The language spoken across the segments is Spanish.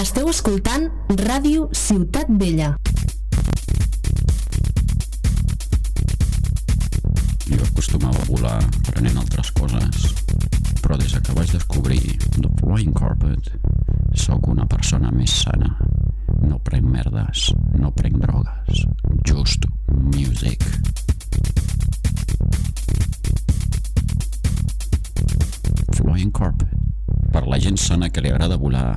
Esteu escoltant Ràdio Ciutat Vella. Jo acostumava a volar prenent altres coses, però des que vaig descobrir The Flying Carpet sóc una persona més sana. No prenc merdes, no prenc drogues, just music. Flying Carpet, per la gent sana que li agrada volar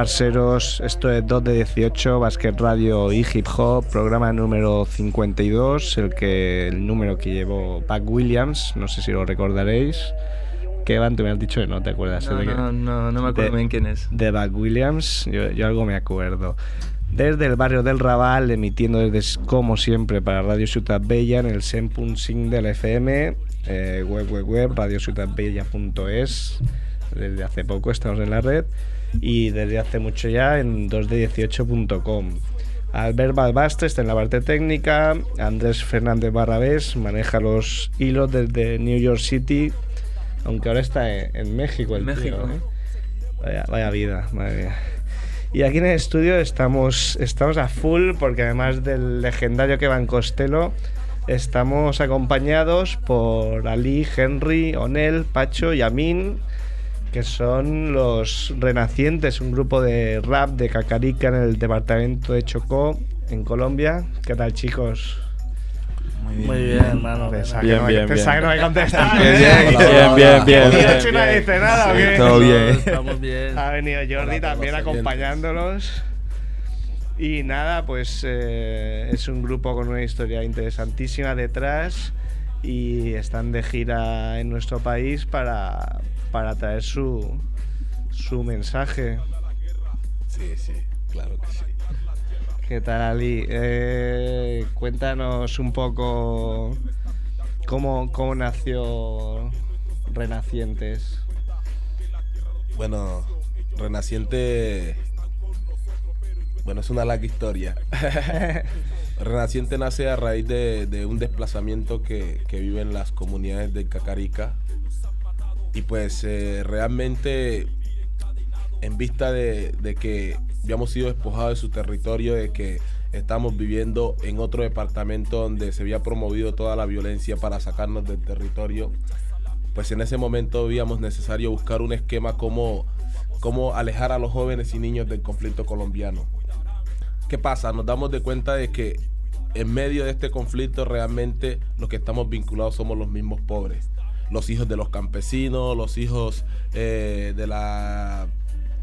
Parceros? Esto es 2 de 18, Basket Radio y Hip Hop, programa número 52, el, que, el número que llevó Pac Williams, no sé si lo recordaréis. Que Evan, tú me has dicho que no te acuerdas. ¿eh? No, de, que- no, no, no me acuerdo de- bien quién es. de Buck Williams, yo, yo algo me acuerdo. Desde el barrio del Raval, emitiendo desde, como siempre, para Radio Ciutat Bella en el 100.5 de la FM, eh, web, web, web, radiociutatbella.es. Desde hace poco estamos en la red y desde hace mucho ya en 2d18.com. Albert Balbastre está en la parte técnica, Andrés Fernández Barrabés maneja los hilos desde New York City, aunque ahora está en, en México. El En tío, México. ¿eh? Vaya, vaya vida, madre mía. Y aquí en el estudio estamos, estamos a full porque además del legendario Kevin Costello, estamos acompañados por Ali, Henry, Onel, Pacho y Amin, que son los Renacientes, un grupo de rap de Cacarica en el departamento de Chocó, en Colombia. ¿Qué tal, chicos? Muy bien, hermano. Pensaba Bien, que no me- bien, pensaba bien. que no me contestaba. Bien, bien, bien, bien, bien, ¿Y bien, no bien. dice nada o Sí, qué? todo bien. Estamos bien. Ha venido Jordi también acompañándolos. Y nada, pues eh, es un grupo con una historia interesantísima detrás y están de gira en nuestro país para, para traer su, su mensaje. Sí, sí, claro que sí. ¿Qué tal, Ali? Eh, cuéntanos un poco cómo, cómo nació Renacientes. Bueno, Renaciente. Bueno, es una larga historia. Renaciente nace a raíz de, de un desplazamiento que, que viven las comunidades de Cacarica. Y pues eh, realmente, en vista de, que habíamos sido despojados de su territorio, de que estamos viviendo en otro departamento donde se había promovido toda la violencia para sacarnos del territorio, pues en ese momento veíamos necesario buscar un esquema como, como alejar a los jóvenes y niños del conflicto colombiano. ¿Qué pasa? Nos damos de cuenta de que en medio de este conflicto realmente los que estamos vinculados somos los mismos pobres. Los hijos de los campesinos, los hijos eh, de, la,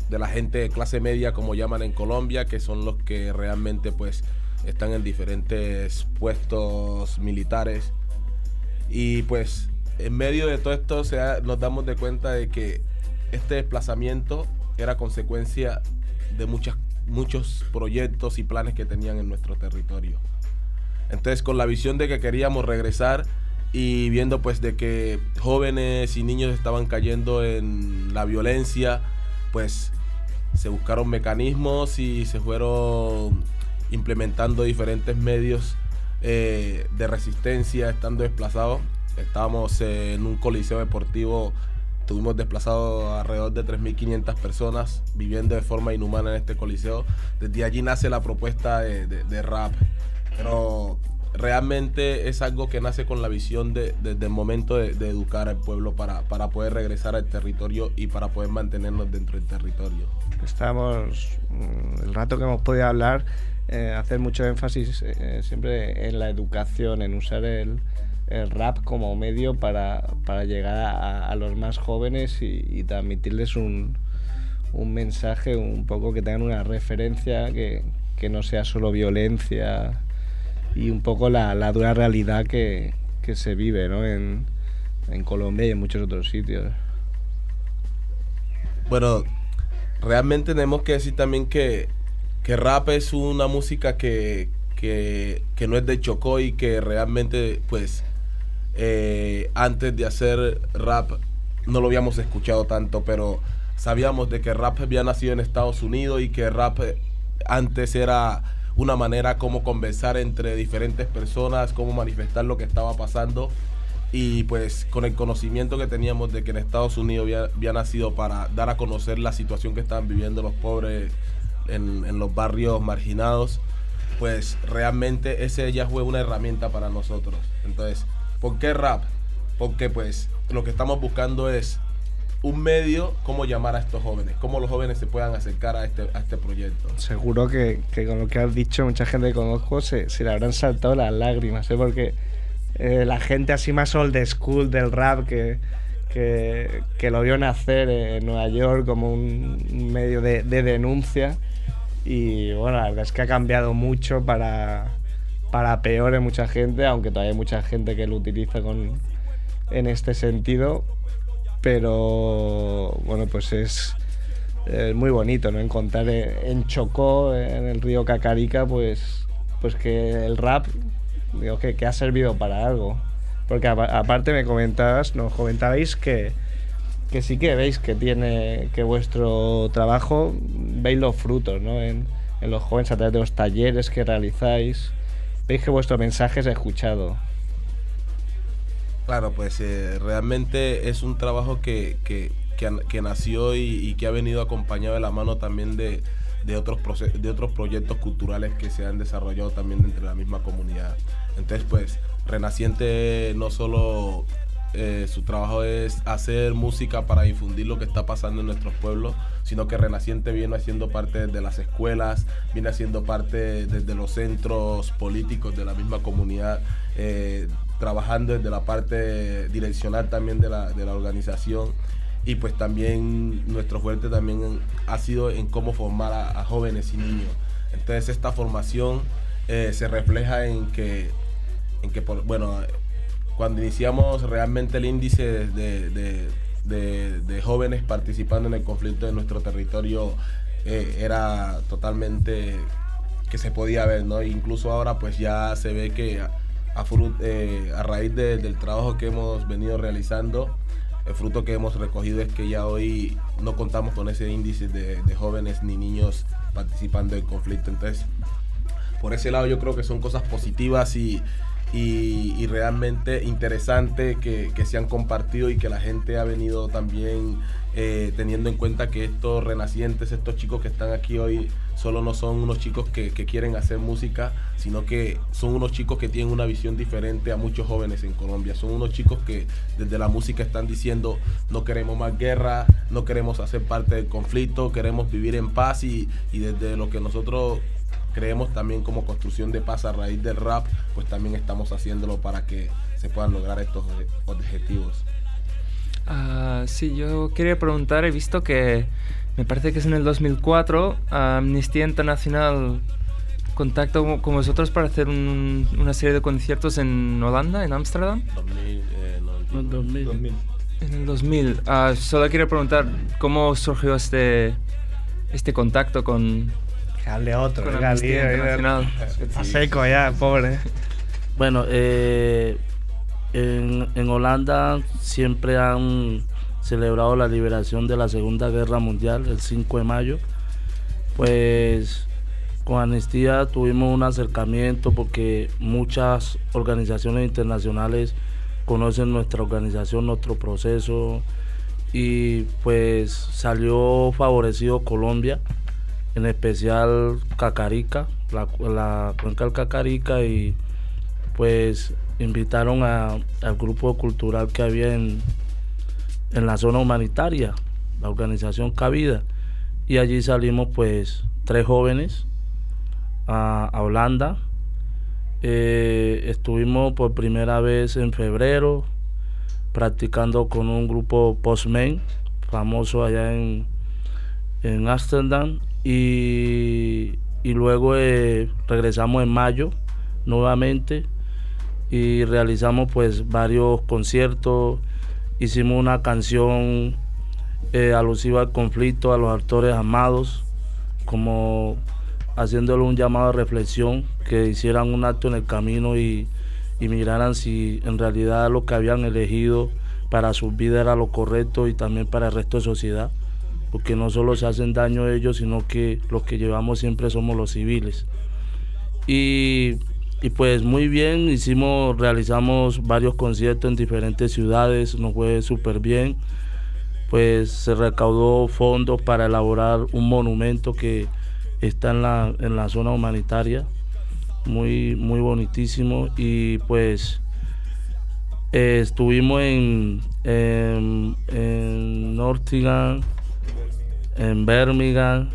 de la gente de clase media, como llaman en Colombia, que son los que realmente pues están en diferentes puestos militares. Y pues en medio de todo esto nos damos de cuenta de que este desplazamiento era consecuencia de muchas, muchos proyectos y planes que tenían en nuestro territorio. Entonces con la visión de que queríamos regresar y viendo pues de que jóvenes y niños estaban cayendo en la violencia, pues se buscaron mecanismos y se fueron implementando diferentes medios eh, de resistencia estando desplazados. Estábamos en un coliseo deportivo, estuvimos desplazados alrededor de 3.500 personas viviendo de forma inhumana en este coliseo. Desde allí nace la propuesta de, de- de rap. Pero realmente es algo que nace con la visión de- desde el momento de, educar al pueblo para, para poder regresar al territorio y para poder mantenernos dentro del territorio. Estamos, mm, el rato que hemos podido hablar, eh, hacer mucho énfasis eh, siempre en la educación, en usar el, el rap como medio para, para llegar a, a los más jóvenes y, y transmitirles un, un mensaje un poco que tengan una referencia, que, que no sea solo violencia y un poco la, la dura realidad que, que se vive ¿no? en, en Colombia y en muchos otros sitios. Bueno, realmente tenemos que decir también que, que rap es una música que, que, que no es de Chocó y que realmente, pues, eh, antes de hacer rap no lo habíamos escuchado tanto, pero sabíamos de que rap había nacido en Estados Unidos y que rap antes era una manera como conversar entre diferentes personas, cómo manifestar lo que estaba pasando y pues con el conocimiento que teníamos de que en Estados Unidos había, nacido para dar a conocer la situación que estaban viviendo los pobres en, en los barrios marginados, pues realmente ese ya fue una herramienta para nosotros. Entonces, ¿por qué rap? Porque pues lo que estamos buscando es un medio, cómo llamar a estos jóvenes, cómo los jóvenes se puedan acercar a este, a este proyecto. Seguro que, que con lo que has dicho, mucha gente que conozco se, se le habrán saltado las lágrimas, ¿eh? porque eh, la gente así más old school del rap que, que, que lo vio nacer en Nueva York como un, medio de, de denuncia. Y bueno, la verdad es que ha cambiado mucho para, para peor en mucha gente, aunque todavía hay mucha gente que lo utiliza con, en este sentido. Pero bueno, pues es, es muy bonito, ¿no? Encontrar en Chocó, en el río Cacarica, pues, pues que el rap digo que, que ha servido para algo. Porque apa- aparte me comentabas, nos comentabais que, que sí que veis que tiene, que vuestro trabajo veis los frutos, ¿no? En, en los jóvenes a través de los talleres que realizáis. Veis que vuestro mensaje es escuchado. Claro, pues eh, realmente es un trabajo que, que, que, nació y, que ha venido acompañado de la mano también de, de otros de otros proyectos culturales que se han desarrollado también entre la misma comunidad. Entonces, pues, Renaciente no solo eh, su trabajo es hacer música para difundir lo que está pasando en nuestros pueblos, sino que Renaciente viene haciendo parte de las escuelas, viene haciendo parte desde los centros políticos de la misma comunidad, eh, trabajando desde la parte direccional también de la, de la organización y pues también nuestro fuerte también ha sido en cómo formar a, jóvenes y niños. Entonces esta formación eh, se refleja en que, en que por, bueno, cuando iniciamos realmente el índice de, de- de- de jóvenes participando en el conflicto de nuestro territorio eh, era totalmente que se podía ver, ¿no? Incluso ahora pues ya se ve que a, a fru- eh, a raíz de- del trabajo que hemos venido realizando, el fruto que hemos recogido es que ya hoy no contamos con ese índice de, jóvenes ni niños participando del conflicto. Entonces, por ese lado yo creo que son cosas positivas y, y, y realmente interesantes que, que se han compartido y que la gente ha venido también eh, teniendo en cuenta que estos renacientes, estos chicos que están aquí hoy, solo no son unos chicos que, quieren hacer música, sino que son unos chicos que tienen una visión diferente a muchos jóvenes en Colombia. Son unos chicos que desde la música están diciendo no queremos más guerra, no queremos hacer parte del conflicto, queremos vivir en paz y, y desde lo que nosotros creemos también como construcción de paz a raíz del rap, pues también estamos haciéndolo para que se puedan lograr estos obje- objetivos. Ah, sí, yo quería preguntar, he visto que me parece que es en el 2004, Amnistía Internacional contacta con vosotros para hacer un- una serie de conciertos en Holanda, en Ámsterdam. 2000, eh, no, No, 2000. En el 2000. Ah, solo quería preguntar cómo surgió este, este contacto con, Que hable otro, con Amnistía lío, Internacional. Está seco ya, pobre. Bueno, eh, en, en Holanda siempre han celebrado la liberación de la Segunda Guerra Mundial, el 5 de mayo. Pues con Amnistía tuvimos un acercamiento porque muchas organizaciones internacionales conocen nuestra organización, nuestro proceso y pues salió favorecido Colombia, en especial Cacarica, la, cuenca del Cacarica y pues invitaron al grupo cultural que había en, en la zona humanitaria, la organización Cabida. Y allí salimos pues tres jóvenes a, Holanda. Eh, estuvimos por primera vez en febrero practicando con un grupo Postman famoso allá en, en Amsterdam y, y luego eh, regresamos en mayo nuevamente y realizamos pues varios conciertos, hicimos una canción eh, alusiva al conflicto, a los actores amados, como haciéndole un llamado a reflexión, que hicieran un acto en el camino y, y miraran si en realidad lo que habían elegido para su vida era lo correcto y también para el resto de sociedad, porque no solo se hacen daño ellos, sino que los que llevamos siempre somos los civiles. Y, y pues muy bien, hicimos, realizamos varios conciertos en diferentes ciudades, nos fue súper bien. Pues se recaudó fondos para elaborar un monumento que está en la, en la zona humanitaria, muy, muy bonitísimo. Y pues eh, estuvimos en, en, en en Birmingham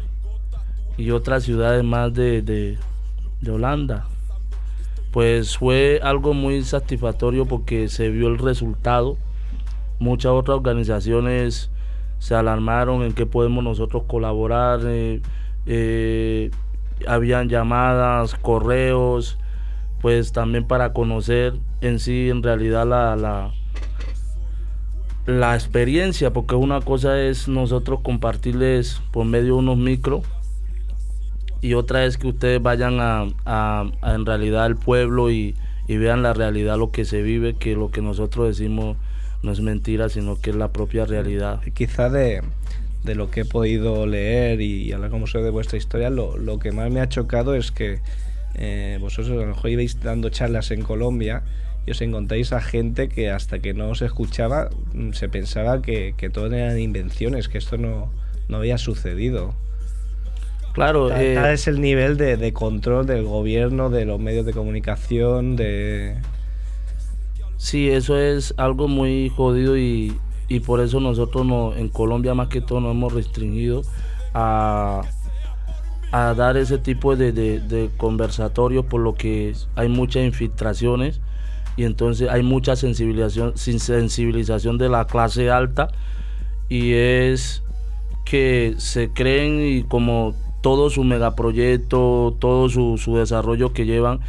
y otras ciudades más de, de Holanda. Pues fue algo muy satisfactorio porque se vio el resultado. Muchas otras organizaciones se alarmaron en qué podemos nosotros colaborar. eh, eh, habían llamadas, correos, pues también para conocer en sí, en realidad, la, la, la experiencia, porque una cosa es nosotros compartirles por medio de unos micros y otra es que ustedes vayan a, en realidad al pueblo y, vean la realidad, lo que se vive, que lo que nosotros decimos no es mentira, sino que es la propia realidad. Quizá de, de lo que he podido leer y hablar como soy de vuestra historia, lo, lo que más me ha chocado es que eh, vosotros a lo mejor ibais dando charlas en Colombia y os encontráis a gente que hasta que no os escuchaba mm, se pensaba que, que todo eran invenciones, que esto no, no había sucedido. Claro, Tal, eh, tal es el nivel de, de control del gobierno, de los medios de comunicación, de... Sí, eso es algo muy jodido y, y por eso nosotros no, en Colombia más que todo nos hemos restringido a, a dar ese tipo de, de, de conversatorios por lo que hay muchas infiltraciones y entonces hay mucha sensibilización, sin sensibilización de la clase alta y es que se creen y como todo su megaproyecto, todo su, su desarrollo que llevan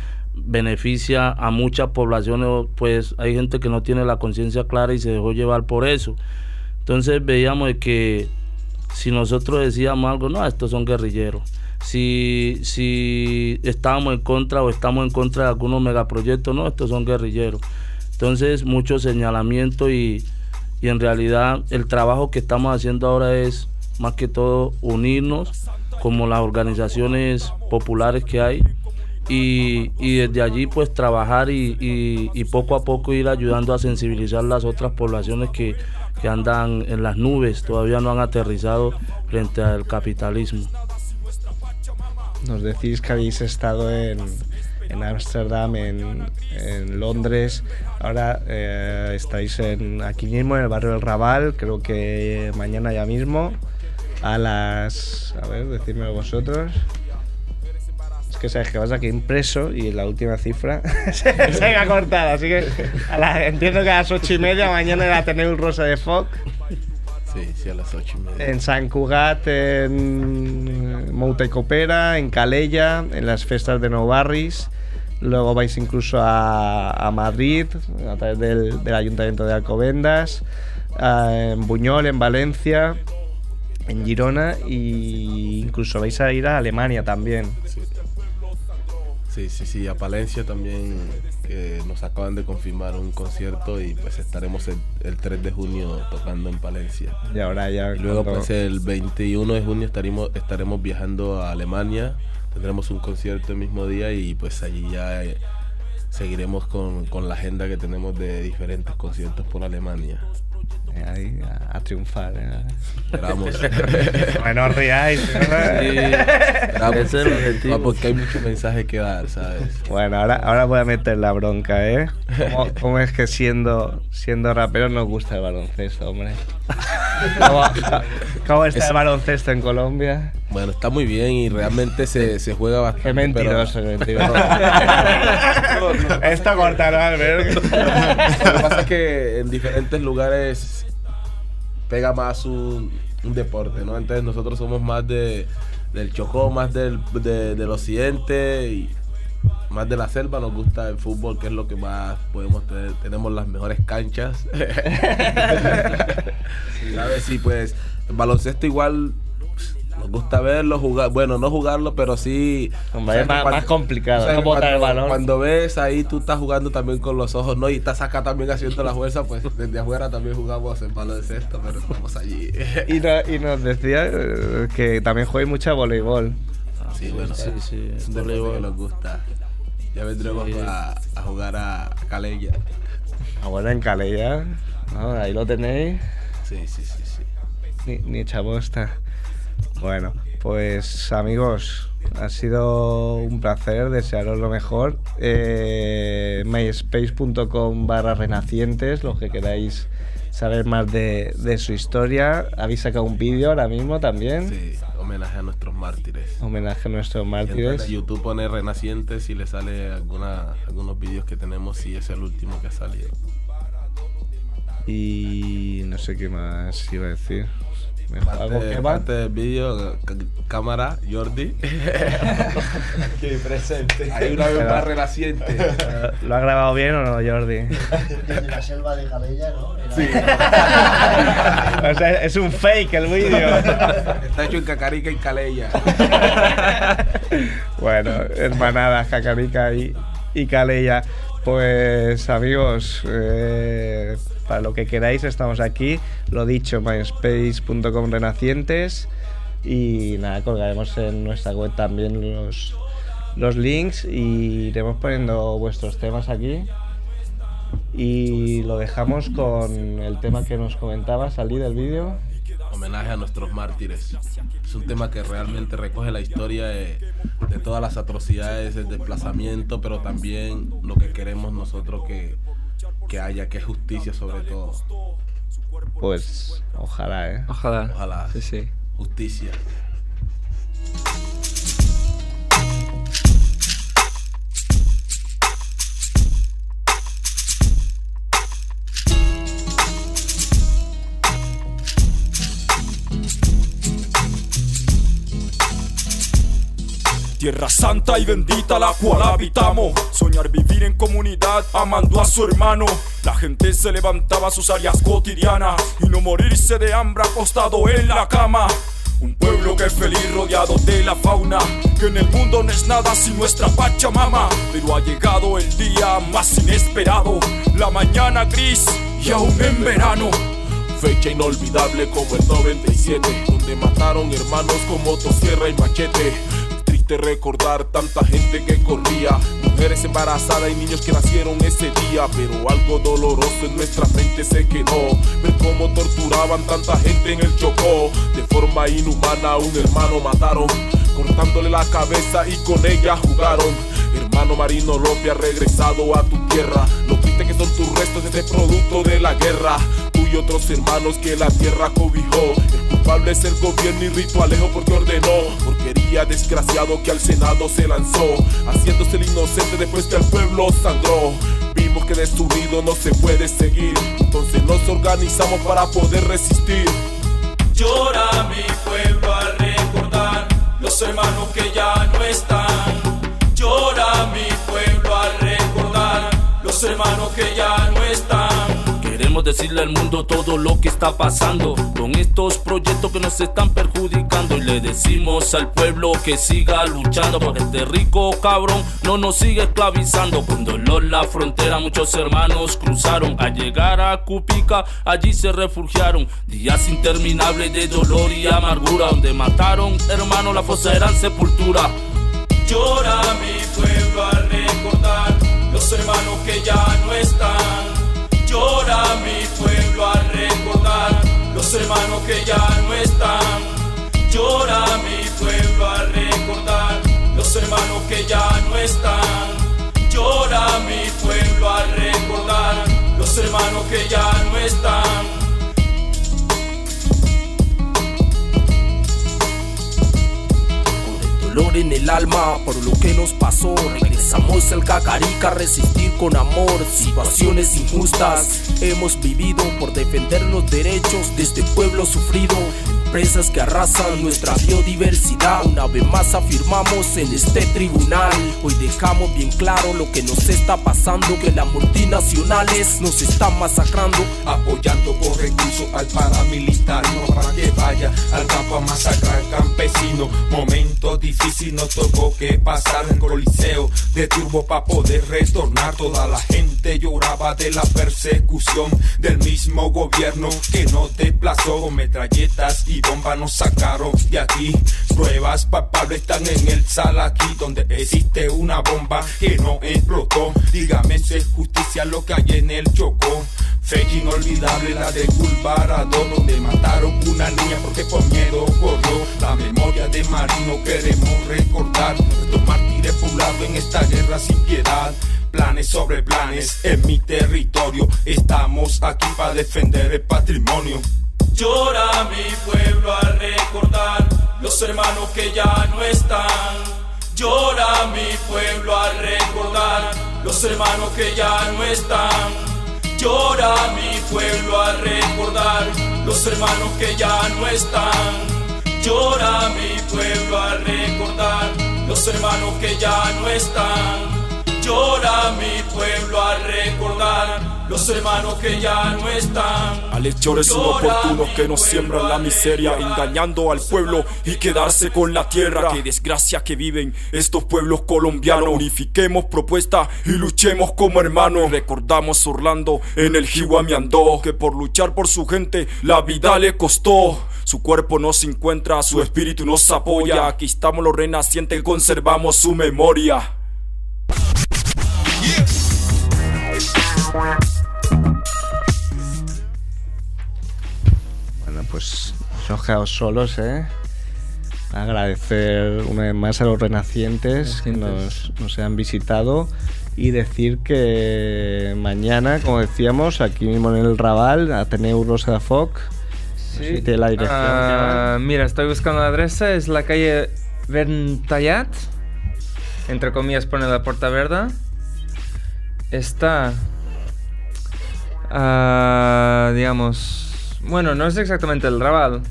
beneficia a muchas poblaciones, pues hay gente que no tiene la conciencia clara y se dejó llevar por eso. Entonces veíamos que si nosotros decíamos algo, no, estos son guerrilleros. Si, si estábamos en contra o estamos en contra de algunos megaproyectos, no, estos son guerrilleros. Entonces mucho señalamiento y, y en realidad el trabajo que estamos haciendo ahora es más que todo unirnos como las organizaciones populares que hay y, desde allí pues trabajar y poco a poco ir ayudando a sensibilizar las otras poblaciones que, que andan en las nubes, todavía no han aterrizado frente al capitalismo. Nos decís que habéis estado en en Ámsterdam, en, en Londres, ahora eh, estáis en, aquí mismo en el barrio del Raval, creo que mañana ya mismo, a las... A ver, decídmelo vosotros. Es que sabes que vas aquí impreso y la última cifra se, ha cortado, así que a la- entiendo que a las ocho y media mañana la tenéis un rosa de Foc. Sí, sí, a las ocho y media. En San Cugat, en Mouta y Copera, en Calella, en las fiestas de Nou Barris. Luego vais incluso a, a Madrid, a través del, del Ayuntamiento de Alcobendas, a- en Buñol, en Valencia, en Girona e incluso vais a ir a Alemania también. Sí, sí, sí, a Palencia también que nos acaban de confirmar un concierto y pues estaremos el, el 3 de junio tocando en Palencia. Y ahora ya... Y luego cuando- pues el 21 de junio estaremos, estaremos viajando a Alemania, tendremos un concierto el mismo día y pues allí ya eh, seguiremos con, con la agenda que tenemos de diferentes conciertos por Alemania. Eh, ahí, a, a triunfar. eh. Esperamos. bueno, riáis. Esperamos. Ese es el objetivo. Ah, porque hay mucho mensaje que dar, ¿sabes? Bueno, ahora, ahora voy a meter la bronca, ¿eh? ¿Cómo, cómo es que siendo, siendo rapero nos gusta el baloncesto, hombre? ¿Cómo, cómo está el baloncesto en Colombia? Bueno, está muy bien y realmente se, se juega bastante. Qué mentiroso, pero- qué mentiroso. Esto cortará, Albert. Lo que pasa es que en diferentes lugares pega más un, un deporte, ¿no? Entonces nosotros somos más de, del Chocó, más del, de- del occidente y más de la selva. Nos gusta el fútbol, que es lo que más podemos tener. Tenemos las mejores canchas. ¿Sabes? Y pues el baloncesto igual nos gusta verlo, jugar, bueno, no jugarlo, pero sí. Hombre, ¿sabes es más- cuando- más complicado, ¿sabes no botar el cuando- balón. Cuando ves ahí tú estás jugando también con los ojos, ¿no? Y estás acá también haciendo la fuerza, pues desde afuera también jugamos en baloncesto, pero estamos allí. Y, no- y nos decía eh, que también juega mucho a voleibol. Sí, bueno, Sí, sí, es un deporte que nos gusta. Ya vendremos Sí. a, a jugar a Calella. Ahora en Calella, ¿no? ahí lo tenéis. Sí, sí, sí, sí. Ni, ni chabosta. Bueno, pues amigos, ha sido un placer, desearos lo mejor. Eh, myspace.com barra renacientes, los que queráis saber más de, de su historia. Habéis sacado un vídeo ahora mismo también. Sí, homenaje a nuestros mártires. Homenaje a nuestros mártires. a YouTube pone Renacientes y le sale alguna, algunos vídeos que tenemos y es el último que ha salido. Y no sé qué más iba a decir. Parte, parte del vídeo, cámara, Jordi. Que presente. Hay una vez más renaciente. Eh, ¿Lo ha grabado bien o no, Jordi? Desde la selva de Calella, ¿no? Era- o sea, es un fake el vídeo. Está hecho en Cacarica y Calella. Bueno, hermanadas, Cacarica y, y Calella. Pues amigos, eh, para lo que queráis estamos aquí. Lo dicho, myspace.com renacientes. Y nada, colgaremos en nuestra web también los, los links y iremos poniendo vuestros temas aquí. Y lo dejamos con el tema que nos comentaba, salí del vídeo. Homenaje a nuestros mártires. Es un tema que realmente recoge la historia de, de todas las atrocidades del desplazamiento, pero también lo que queremos nosotros que, que haya, que es justicia sobre todo. Pues ojalá, ¿eh? Ojalá. Ojalá. Sí, sí. Justicia. Tierra santa y bendita la cual habitamos. Soñar vivir en comunidad amando a su hermano. La gente se levantaba a sus áreas cotidianas y no morirse de hambre acostado en la cama. Un pueblo que es feliz rodeado de la fauna, que en el mundo no es nada sin nuestra Pachamama. Pero ha llegado el día más inesperado, la mañana gris y aún en verano. Fecha inolvidable como el 97, donde mataron hermanos con motosierra y machete. Recordar tanta gente que corría, mujeres embarazadas y niños que nacieron ese día. Pero algo doloroso en nuestra mente se quedó. Ver cómo torturaban tanta gente en el Chocó. De forma inhumana un hermano mataron, cortándole la cabeza y con ella jugaron. Hermano Marino López ha regresado a tu tierra. Lo triste que son tus restos ese producto de la guerra. Y otros hermanos que la tierra cobijó. El culpable es el gobierno y Rito Alejo porque ordenó. Porquería desgraciado que al Senado se lanzó. Haciéndose el inocente después que el pueblo sangró. Vimos que destruido no se puede seguir. Entonces nos organizamos para poder resistir. Llora mi pueblo al recordar los hermanos que ya no están. Llora mi pueblo al recordar los hermanos que ya no están. Decirle al mundo todo lo que está pasando con estos proyectos que nos están perjudicando y le decimos al pueblo que siga luchando porque este rico cabrón no nos sigue esclavizando. Cuando en la frontera muchos hermanos cruzaron a llegar a Cupica, allí se refugiaron. Días interminables de dolor y amargura donde mataron hermanos, la fosa eran sepultura. Llora mi pueblo al recordar los hermanos que ya no están. Llora mi pueblo al recordar los hermanos que ya no están. Llora mi pueblo al recordar los hermanos que ya no están. Llora mi pueblo al recordar los hermanos que ya no están. Con el dolor en el alma por lo que nos pasó al Cacarica resistir con amor situaciones injustas. Hemos vivido por defender los derechos de este pueblo sufrido. Empresas que arrasan nuestra biodiversidad. Una vez más afirmamos en este tribunal. Hoy dejamos bien claro lo que nos está pasando: que las multinacionales nos están masacrando. apoyando con recursos al paramilitar, no para que vaya al campo a masacrar campesino. Momento difícil nos tocó que pasar en coliseo de turbo para poder retornar. Toda la gente lloraba de la persecución del mismo gobierno que nos desplazó metralletas y bombas nos sacaron de aquí. Pruebas palpables están en el sal aquí donde existe una bomba que no explotó. Dígame si es justicia lo que hay en el Chocó. Fecha inolvidable la de Culvarado donde mataron una niña porque por miedo corrió. La memoria de Marino queremos recordar. Estos mártires poblados en esta guerra sin piedad. Planes sobre planes en mi territorio. Estamos aquí para defender el patrimonio. Llora mi pueblo al recordar los hermanos que ya no están. Llora mi pueblo al recordar los hermanos que ya no están. Llora mi pueblo al recordar los hermanos que ya no están. Llora mi pueblo al recordar los hermanos que ya no están. Llora mi pueblo al recordar los hermanos que ya no están. Malhechores inoportunos que nos siembran la miseria, engañando al pueblo y quedarse con la tierra. Qué desgracia que viven estos pueblos colombianos. Unifiquemos propuesta y luchemos como hermanos. Recordamos Orlando en el Jihuamiandó, que por luchar por su gente la vida le costó. Su cuerpo no se encuentra, su espíritu nos apoya. Aquí estamos los renacientes, conservamos su memoria. Bueno, pues nos quedado solos, ¿eh? Agradecer una vez más a los renacientes que nos, nos han visitado y decir que mañana, como decíamos, aquí mismo en el Raval, Ateneu Rosa de Foc, no sé si tiene la dirección. Ah, mira, estoy buscando la adresa. Es la calle Verntallat. Entre comillas pone la Puerta Verde. Está... ah, digamos... Bueno, no es exactamente el Raval.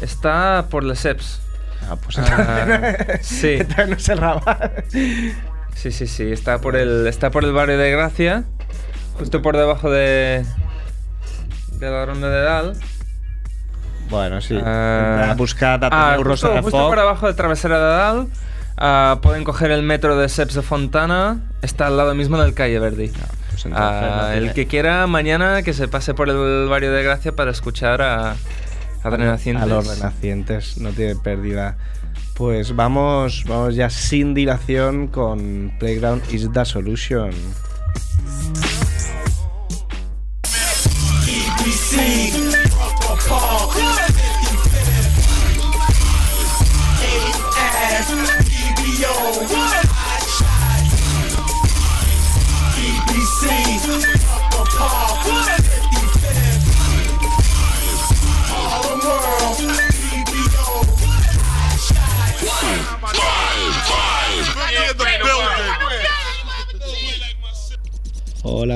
Está por Les Ceps. Ah, pues sí. Entonces no es el Raval. Sí, sí, sí. Está por el, está por el barrio de Gracia. Justo por debajo de... De la ronda de Dal. Bueno, sí. Ah, Buscad ah, Ateneu Rosa justo, justo por abajo de Travesera de Dal. Ah, pueden coger el metro de Seps de Fontana. Está al lado mismo del Calle Verdi. pues entonces Ah, no el que quiera mañana que se pase por el barrio de Gracia para escuchar a, a Renacientes. A los renacientes, no tiene pérdida. Pues vamos, vamos ya sin dilación con Playground is the solution.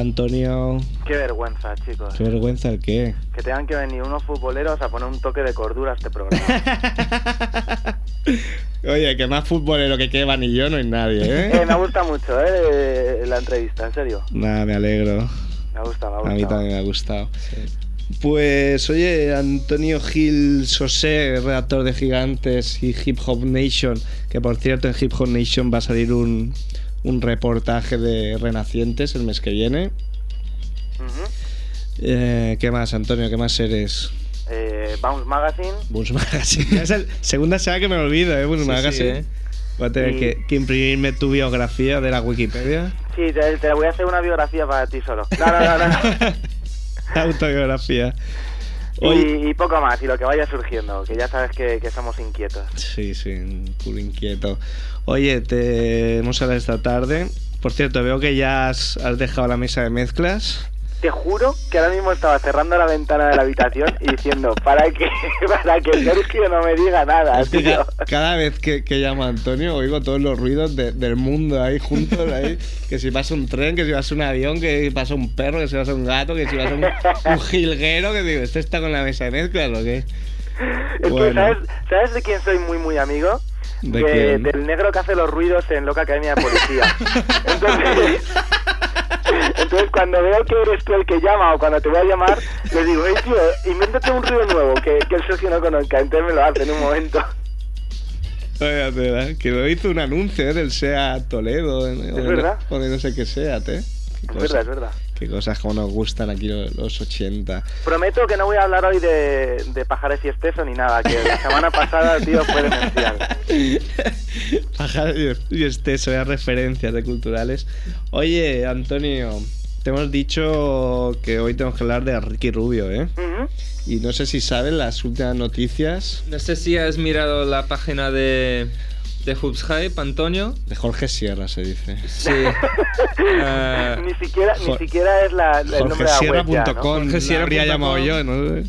Antonio, Qué vergüenza, chicos. qué vergüenza el qué. Que tengan que venir unos futboleros a poner un toque de cordura a este programa. Oye, que más futbolero que Kevan y yo no hay nadie, Eh, ¿eh? me gusta mucho, ¿eh? La entrevista, en serio. Nada, me alegro. Me gusta, me A gusta. mí también me ha gustado. Pues oye, Antonio Gil Sosé, redactor de Gigantes y Hip Hop Nation, que por cierto en Hip Hop Nation va a salir un, un reportaje de Renacientes el mes que viene. Eh, ¿Qué más, Antonio? ¿Qué más eres? Eh, Bounce Magazine. Boons Magazine. es la segunda semana que me olvido, ¿eh? Sí, sí, Magazine. ¿eh? Voy a tener Y- que, que imprimirme tu biografía de la Wikipedia. Sí, te, te voy a hacer una biografía para ti solo. No, no, no, no. Autobiografía. Y, poco más, y lo que vaya surgiendo, que ya sabes que, que somos inquietos. Sí, sí, un culo inquieto. Oye, te hemos hablado esta tarde. Por cierto, veo que ya has, has dejado la mesa de mezclas. Te juro que ahora mismo estaba cerrando la ventana de la habitación y diciendo, para que, para que Sergio no me diga nada, Es que tío. ca- cada vez que, que llama Antonio oigo todos los ruidos de- del mundo ahí juntos ahí. Que si pasa un tren, que si pasa un avión, que si pasa un perro, que si pasa un gato, que si pasa un, un jilguero, que digo, ¿este está con la mesa de mezcla o qué? Es que, Bueno. ¿sabes, ¿sabes de quién soy muy, muy amigo? ¿De De-? Del negro que hace los ruidos en Loca Academia de Policía. Entonces, entonces, cuando veo que eres tú el que llama o cuando te voy a llamar, le digo, hey tío, invéntate un ruido nuevo que, que el socio no conozca. Entonces me lo hace en un momento. Oiga, que lo hizo un anuncio ¿eh? del SEA Toledo. o de- verdad. O de no sé qué SEAT, ¿eh? Qué Es verdad, es verdad. Qué cosas como nos gustan aquí los, los 80. Prometo que no voy a hablar hoy de, de pajares y esteso ni nada, que la semana pasada, tío, fue demencial. Pájaro y- y este, eso ya referencias de culturales. Oye, Antonio, te hemos dicho que hoy tenemos que hablar de Ricky Rubio, ¿eh? Ujú. Y no sé si sabes las últimas noticias No sé si has mirado la página de, de Hoops Hype, Antonio. de Jorge Sierra, se dice. Sí. Ah, Ni siquiera, ni siquiera es la, el nombre de la web ya, ¿no? JorgeSierra.com. Jorgesierra.com. habría llamado yo, no,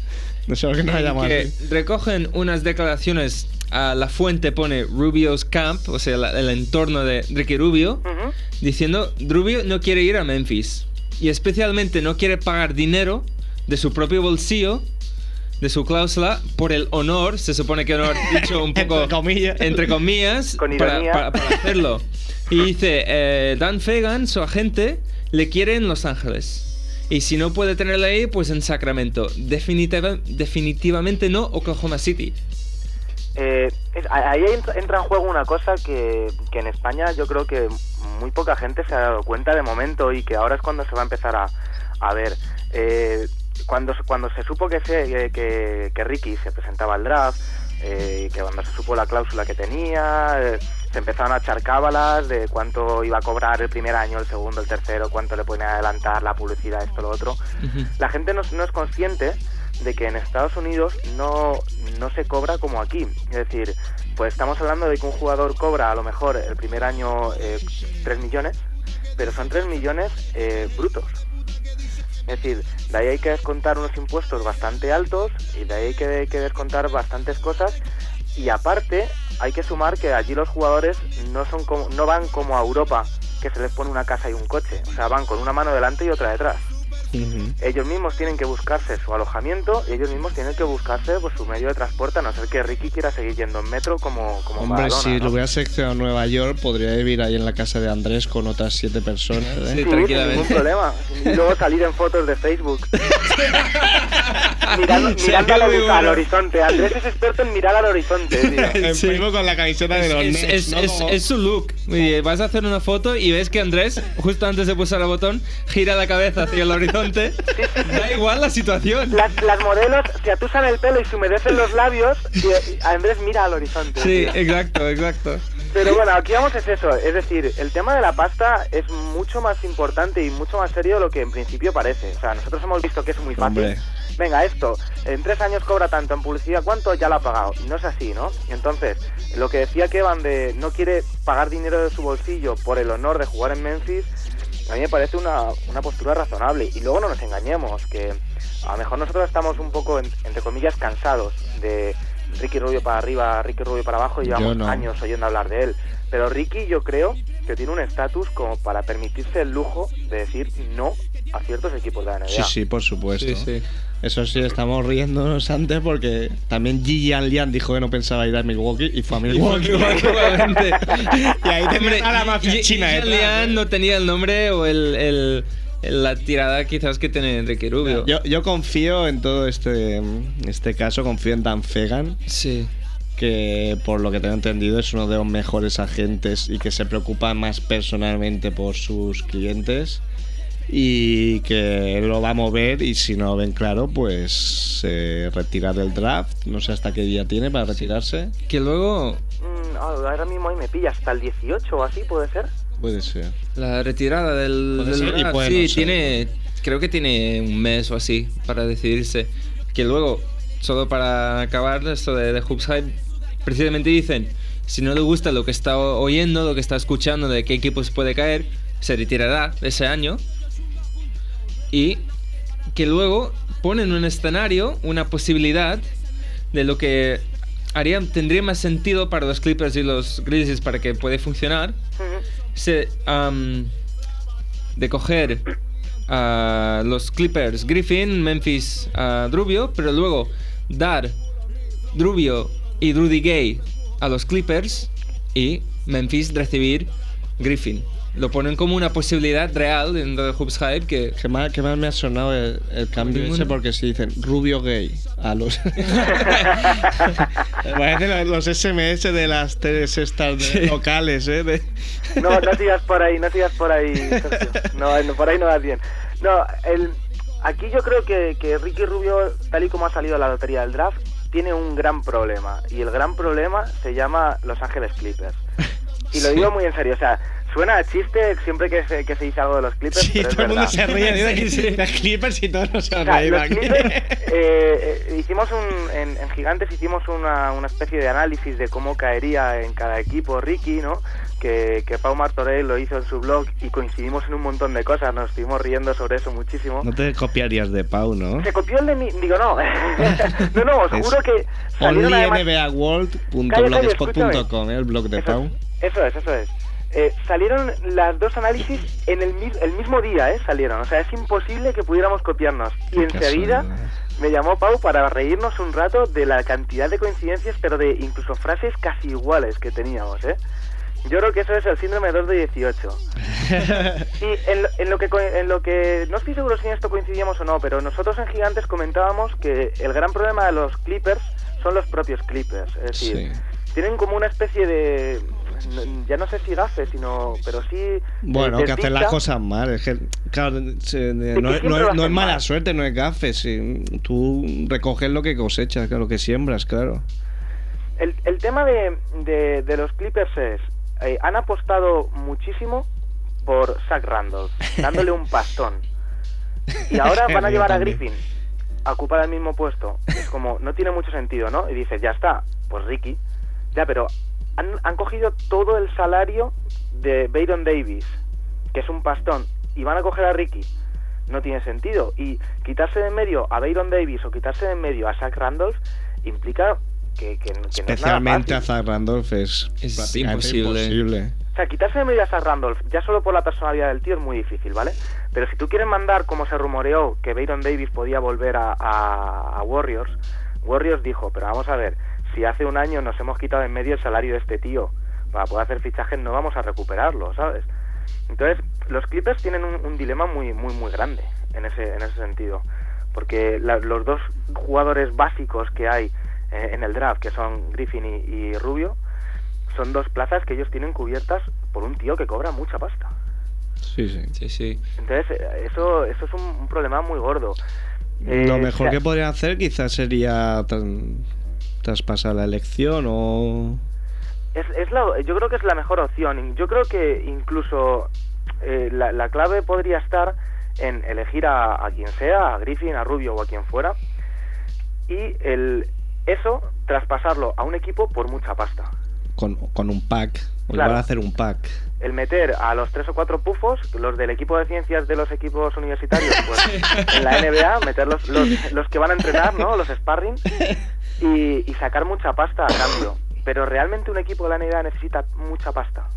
no sé por qué no la llamado que recogen unas declaraciones. A la fuente pone Rubio's Camp, o sea, la- el entorno de Ricky Rubio, Ujú. diciendo Rubio no quiere ir a Memphis y especialmente no quiere pagar dinero de su propio bolsillo, de su cláusula, por el honor, se supone que honor dicho un poco Entre comillas. entre comillas, Con para, para- para hacerlo. Y dice, eh, Dan Fagan, su agente, le quiere en Los Ángeles. Y si no puede tenerla ahí, pues en Sacramento. Definitiva- definitivamente no Oklahoma City. Eh, ahí entra, entra en juego una cosa que, que en España yo creo que muy poca gente se ha dado cuenta de momento y que ahora es cuando se va a empezar a, a ver. Eh, cuando, se- cuando se supo que, se, que, que Ricky se presentaba al draft, eh, que cuando se supo la cláusula que tenía, eh, se empezaron a echar cábalas de cuánto iba a cobrar el primer año, el segundo, el tercero, cuánto le pueden adelantar, la publicidad, esto, lo otro. La gente no, no es consciente de que en Estados Unidos no, no se cobra como aquí. Es decir, pues estamos hablando de que un jugador cobra a lo mejor el primer año eh, 3 millones, pero son 3 millones eh, brutos. Es decir, de ahí hay que descontar unos impuestos bastante altos y de ahí hay que, que descontar bastantes cosas y aparte hay que sumar que allí los jugadores no son como, no van como a Europa que se les pone una casa y un coche, o sea, van con una mano delante y otra detrás ellos mismos tienen que buscarse su alojamiento y ellos mismos tienen que buscarse pues, su medio de transporte, a no ser que Ricky quiera seguir yendo en metro como, como Hombre, Maradona, si ¿no? lo hubiera seleccionado en Nueva York, podría vivir ahí en la casa de Andrés con otras siete personas. ¿eh? Sí, sin ningún problema. Y luego salir en fotos de Facebook. mirando mirando al, al bueno. horizonte. Andrés es experto en mirar al horizonte, tío. En primo con la camiseta de los es, Nets, es- ¿no? es- es su look. Vas a hacer una foto y ves que Andrés, justo antes de pulsar el botón, gira la cabeza hacia el horizonte. Da igual la situación. Las, las modelos se atusan el pelo y se humedecen los labios y Andrés mira al horizonte. Sí, tío. exacto, exacto. Pero bueno, aquí vamos es eso, es decir, el tema de la pasta es mucho más importante y mucho más serio de lo que en principio parece. O sea, nosotros hemos visto que es muy fácil. Hombre. Venga, esto, en tres años cobra tanto en publicidad, ¿cuánto ya lo ha pagado? No es así, ¿no? Entonces, lo que decía Kevan de no quiere pagar dinero de su bolsillo por el honor de jugar en Memphis, a mí me parece una, una postura razonable. Y luego no nos engañemos, que a lo mejor nosotros estamos un poco, en- entre comillas, cansados de Ricky Rubio para arriba, Ricky Rubio para abajo, y llevamos no. años oyendo hablar de él. Pero Ricky yo creo que tiene un estatus como para permitirse el lujo de decir no a ciertos equipos de la NBA. Sí, sí, por supuesto. Sí, sí. Eso sí, estamos riéndonos antes porque también Gigi Lian dijo que no pensaba ir a Milwaukee y fue a Milwaukee. Y ahí Hombre, a la mafia china y detrás, Lian ¿eh? no tenía el nombre o el, el- el- la tirada quizás que tiene Enrique Rubio. Yo, yo confío en todo este, este caso, confío en Dan Fegan. Sí. Que por lo que tengo entendido es uno de los mejores agentes y que se preocupa más personalmente por sus clientes. Y que lo va a mover y si no lo ven claro, pues se retira del draft. No sé hasta qué día tiene para retirarse. Que luego Mm, ah, ahora mismo ahí me pilla hasta el 18 o así, ¿puede ser? Puede ser. la retirada del, del ser draft, puede sí, ser. tiene, creo que tiene un mes o así para decidirse. Que luego, solo para acabar esto de, de Hoops Hype, precisamente dicen, si no le gusta lo que está oyendo, lo que está escuchando, de qué equipos puede caer, se retirará ese año. Y que luego ponen un escenario, una posibilidad de lo que haría, tendría más sentido para los Clippers y los Grizzlies para que pueda funcionar. Se, de coger a los Clippers Griffin, Memphis a Drubio, pero luego dar Drubio y Rudy Gay a los Clippers y Memphis recibir Griffin. Lo ponen como una posibilidad real dentro de Hoops Hype que... ¿Qué más, qué más me ha sonado el, el cambio ese? Porque si dicen rubio gay a los... Parecen los SMS de las tres estas de- locales, ¿eh? De- No, no sigas por ahí, no sigas por ahí, Sergio. No, no, por ahí no vas bien. No, el, aquí yo creo que, que Ricky Rubio, tal y como ha salido la lotería del draft, tiene un gran problema. Y el gran problema se llama Los Ángeles Clippers. Y lo digo muy en serio, o sea, suena a chiste siempre que se, que se dice algo de los Clippers. Sí, pero es todo el mundo se ríe de los Clippers y todos nos O han sea, reído los aquí. Clippers, eh, eh, hicimos un, en, en Gigantes hicimos una, una especie de análisis de cómo caería en cada equipo Ricky, ¿no? Que, que Pau Martorell lo hizo en su blog y coincidimos en un montón de cosas, nos estuvimos riendo sobre eso muchísimo. No te copiarías de Pau, ¿no? Se copió el de mi... Digo, no. no, no, os juro que además... onlynbaworld.blogspot.com, ¿eh? el blog de Pau. Eso es, eso es. Eh, salieron las dos análisis en el, el mismo día, ¿eh? Salieron. O sea, es imposible que pudiéramos copiarnos. Y enseguida me llamó Pau para reírnos un rato de la cantidad de coincidencias, pero de incluso frases casi iguales que teníamos, ¿eh? Yo creo que eso es el síndrome 2 de 18. Y en, lo- en lo que en lo que no estoy seguro si en esto coincidíamos o no, pero nosotros en Gigantes comentábamos que el gran problema de los Clippers son los propios Clippers, es decir, tienen como una especie de ya no sé si gafe, sino pero sí eh, Bueno, que hacen las cosas mal. Es que, claro, se- no, que no- es mala mal. suerte, no es gafe. sí. Tú recoges lo que cosechas, lo que siembras, claro. El, el tema de, de, de los Clippers es, eh, han apostado muchísimo por Zach Randolph, dándole un pastón. Y ahora van a llevar a. Griffin a ocupar el mismo puesto. Es como, no tiene mucho sentido, ¿no? Y dices, ya está, pues Ricky. Ya, pero han, han cogido todo el salario de Bayron Davis, que es un pastón, y van a coger a Ricky. No tiene sentido. Y quitarse de en medio a Bayron Davis o quitarse de en medio a Zach Randolph implica que, que, que no es nada Especialmente fácil. a Zach Randolph es, imposible. imposible. O sea, quitarse de medio a Zach Randolph, ya solo por la personalidad del tío, es muy difícil, ¿vale? Pero si tú quieres mandar, como se rumoreó, que Bayron Davis podía volver a, a- a Warriors, Warriors dijo, pero vamos a ver, si hace un año nos hemos quitado en medio el salario de este tío para poder hacer fichajes, no vamos a recuperarlo, ¿sabes? Entonces, los Clippers tienen un, un dilema muy, muy, muy grande en ese, en ese sentido. Porque la- los dos jugadores básicos que hay eh, en el draft, que son Griffin y, y Rubio, son dos plazas que ellos tienen cubiertas por un tío que cobra mucha pasta. Sí, sí. Sí, sí. Entonces, eh, eso, eso es un, un problema muy gordo. Eh, Lo mejor o sea, que podrían hacer quizás sería tran- traspasar la elección o... es, es la- yo creo que es la mejor opción. Yo creo que incluso eh, la, la clave podría estar en elegir a, a quien sea, a Griffin, a Rubio o a quien fuera, y el, eso traspasarlo a un equipo por mucha pasta. Con, con un pack. O Claro. igual hacer un pack. El meter a los tres o cuatro pufos, los del equipo de ciencias de los equipos universitarios, pues en la NBA, meter los, los, los que van a entrenar, ¿no? Los sparring, y, y sacar mucha pasta a cambio. Pero realmente un equipo de la NBA necesita mucha pasta.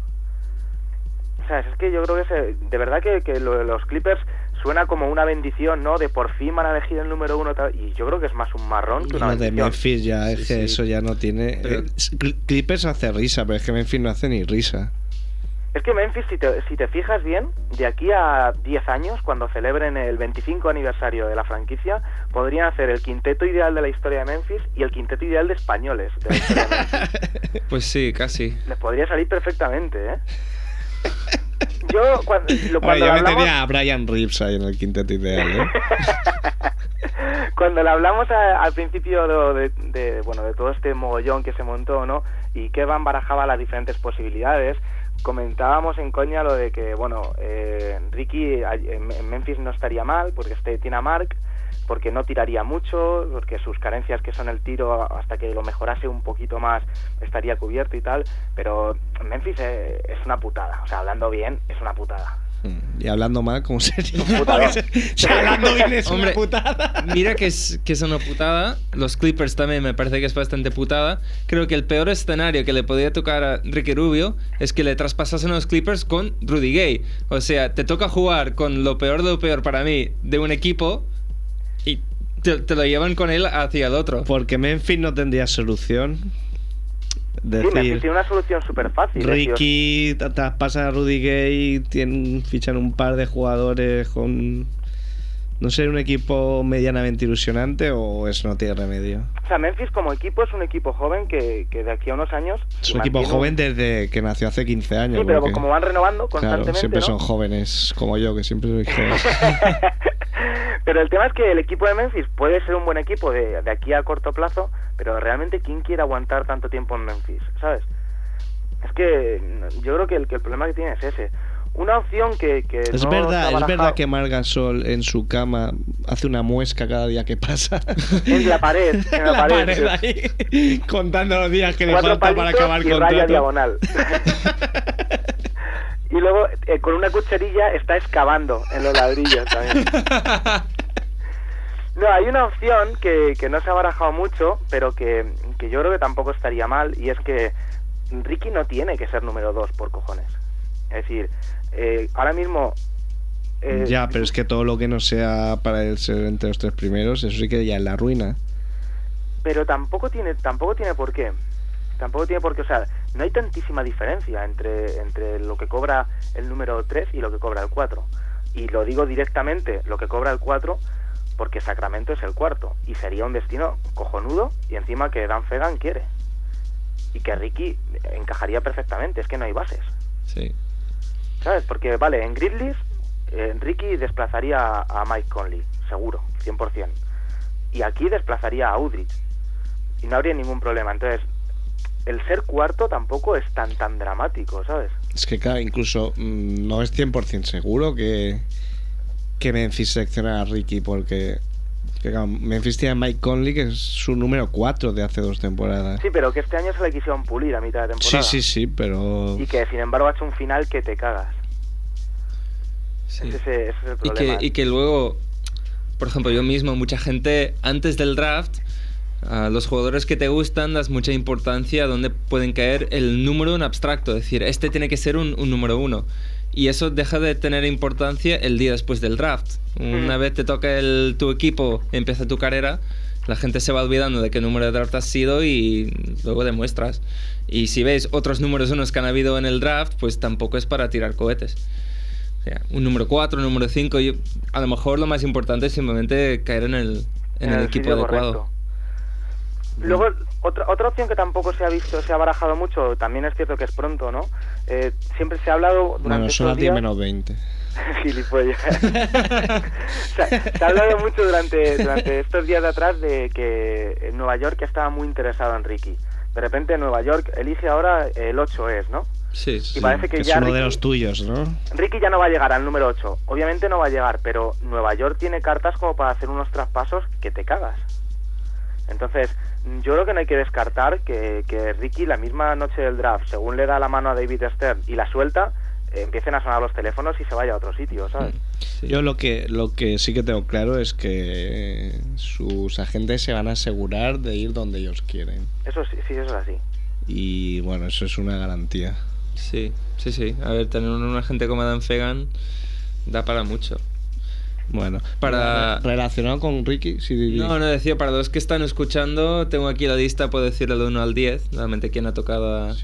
O sea, es que yo creo que se- de verdad que, que lo de los Clippers suena como una bendición, ¿no? De por fin van a elegir el número uno. tal, Y yo creo que es más un marrón que una de. Memphis ya, es Sí, que sí. eso ya no tiene... Pero- eh, Cl- Clippers hace risa, pero es que Memphis no hace ni risa. Es que Memphis, si te, si te fijas bien, de aquí a 10 años, cuando celebren el 25 aniversario de la franquicia, podrían hacer el quinteto ideal de la historia de Memphis y el quinteto ideal de españoles de la historia de Memphis. Pues sí, casi. Les podría salir perfectamente, ¿eh? Yo, cuando, lo, Oye, cuando yo hablamos, metería a Brian Reeves ahí en el quinteto ideal, ¿eh? cuando lo hablamos a- al principio de, bueno, de todo este mogollón que se montó, ¿no? Y que Van barajaba las diferentes posibilidades, comentábamos en coña lo de que, bueno, eh, Ricky en Memphis no estaría mal porque este tiene a Mark, porque no tiraría mucho, porque sus carencias que son el tiro hasta que lo mejorase un poquito más estaría cubierto y tal, pero Memphis eh, es una putada, o sea, hablando bien, es una putada. Y hablando mal. Putada. Si hablando bien es Hombre, una putada. Mira que es, que es una putada. Los Clippers también me parece que es bastante putada. Creo que el peor escenario que le podría tocar a Ricky Rubio es que le traspasasen a los Clippers con Rudy Gay. O sea, te toca jugar con lo peor de lo peor para mí de un equipo y te, te lo llevan con él hacia el otro. Porque Memphis no tendría solución. Sí, Memphis Decir, tiene una solución súper fácil. Ricky tra- traspasa a Rudy Gay, tienen, fichan un par de jugadores con. No sé, un equipo medianamente ilusionante o eso no tiene remedio. O sea, Memphis como equipo es un equipo joven que, que de aquí a unos años... Es un equipo mantiene joven desde que nació hace 15 años. Sí, pero porque- como van renovando Claro, constantemente, siempre ¿no? son jóvenes, como yo, que siempre soy joven. Pero el tema es que el equipo de Memphis puede ser un buen equipo de, de aquí a corto plazo, pero realmente ¿quién quiere aguantar tanto tiempo en Memphis? ¿Sabes? Es que yo creo que el, que el problema que tiene es ese. Una opción que... que Es no verdad, es verdad que Margasol en su cama hace una muesca cada día que pasa. En la pared, en la, pared. ahí, contando los días que le falta para acabar con raya diagonal. y luego eh, con una cucharilla está excavando en los ladrillos también. No, hay una opción que, que no se ha barajado mucho, pero que, que yo creo que tampoco estaría mal, y es que Ricky no tiene que ser número dos por cojones. Es decir, eh, ahora mismo... eh, ya, pero es que todo lo que no sea para él ser entre los tres primeros, eso sí que ya es la ruina. pero tampoco tiene tampoco tiene por qué tampoco tiene por qué o sea no hay tantísima diferencia entre entre lo que cobra el número 3 y lo que cobra el 4 y lo digo directamente lo que cobra el 4 porque Sacramento es el cuarto y sería un destino cojonudo y encima que Dan Fegan quiere y que Ricky encajaría perfectamente es que no hay bases Sí. ¿Sabes? porque vale en Grizzlies eh, Ricky desplazaría a, Mike Conley seguro 100% y aquí desplazaría a Udrich y no habría ningún problema. Entonces, el ser cuarto tampoco es tan tan dramático, ¿sabes? Es que, claro, incluso mm, no es 100% seguro que, que Memphis selecciona a Ricky, porque que, claro, Memphis tiene a Mike Conley, que es su número 4 de hace dos temporadas. Sí, pero que este año se le quisieron pulir a mitad de Sí, temporada. sí, sí, pero. Y que sin embargo ha hecho un final que te cagas. Sí. Ese, ese es el Y que, y que luego, por ejemplo, yo mismo, mucha gente antes del draft, a los jugadores que te gustan das mucha importancia a dónde pueden caer el número en abstracto, es decir, este tiene que ser un, un número uno. Y eso deja de tener importancia el día después del draft. Una Ujú. vez te toca el, tu equipo, empieza tu carrera, la gente se va olvidando de qué número de draft has sido y luego demuestras. Y si veis otros números unos que han habido en el draft, pues tampoco es para tirar cohetes. O sea, un número 4, un número 5, a lo mejor lo más importante es simplemente caer en el, en el, equipo adecuado. correcto. Luego, otra, otra opción que tampoco se ha visto, se ha barajado mucho, también es cierto que es pronto, ¿no? Eh, siempre se ha hablado durante Bueno, son las 10 días... menos 20. Gilipollas. O sea, se ha hablado mucho durante, durante estos días de atrás de que en Nueva York estaba muy interesado en Ricky. De repente Nueva York elige ahora el 8 es, ¿no? Sí, Y parece que es ya uno de los tuyos, ¿no? Ricky ya no va a llegar al número 8. Obviamente no va a llegar, pero Nueva York tiene cartas como para hacer unos traspasos que te cagas. Entonces, yo creo que no hay que descartar que, que Ricky la misma noche del draft, según le da la mano a David Stern y la suelta, empiecen a sonar los teléfonos y se vaya a otro sitio, ¿sabes? Yo lo que, lo que sí que tengo claro es que sus agentes se van a asegurar de ir donde ellos quieren. Eso sí, sí, eso es así. Y bueno, eso es una garantía. Sí, sí, sí. A ver, tener un agente como Dan Fegan da para mucho. Bueno, Para- relacionado con Ricky, sí, No, no decía, para los que están escuchando, tengo aquí la lista, puedo decir del 1 al 10, realmente quién ha tocado a, a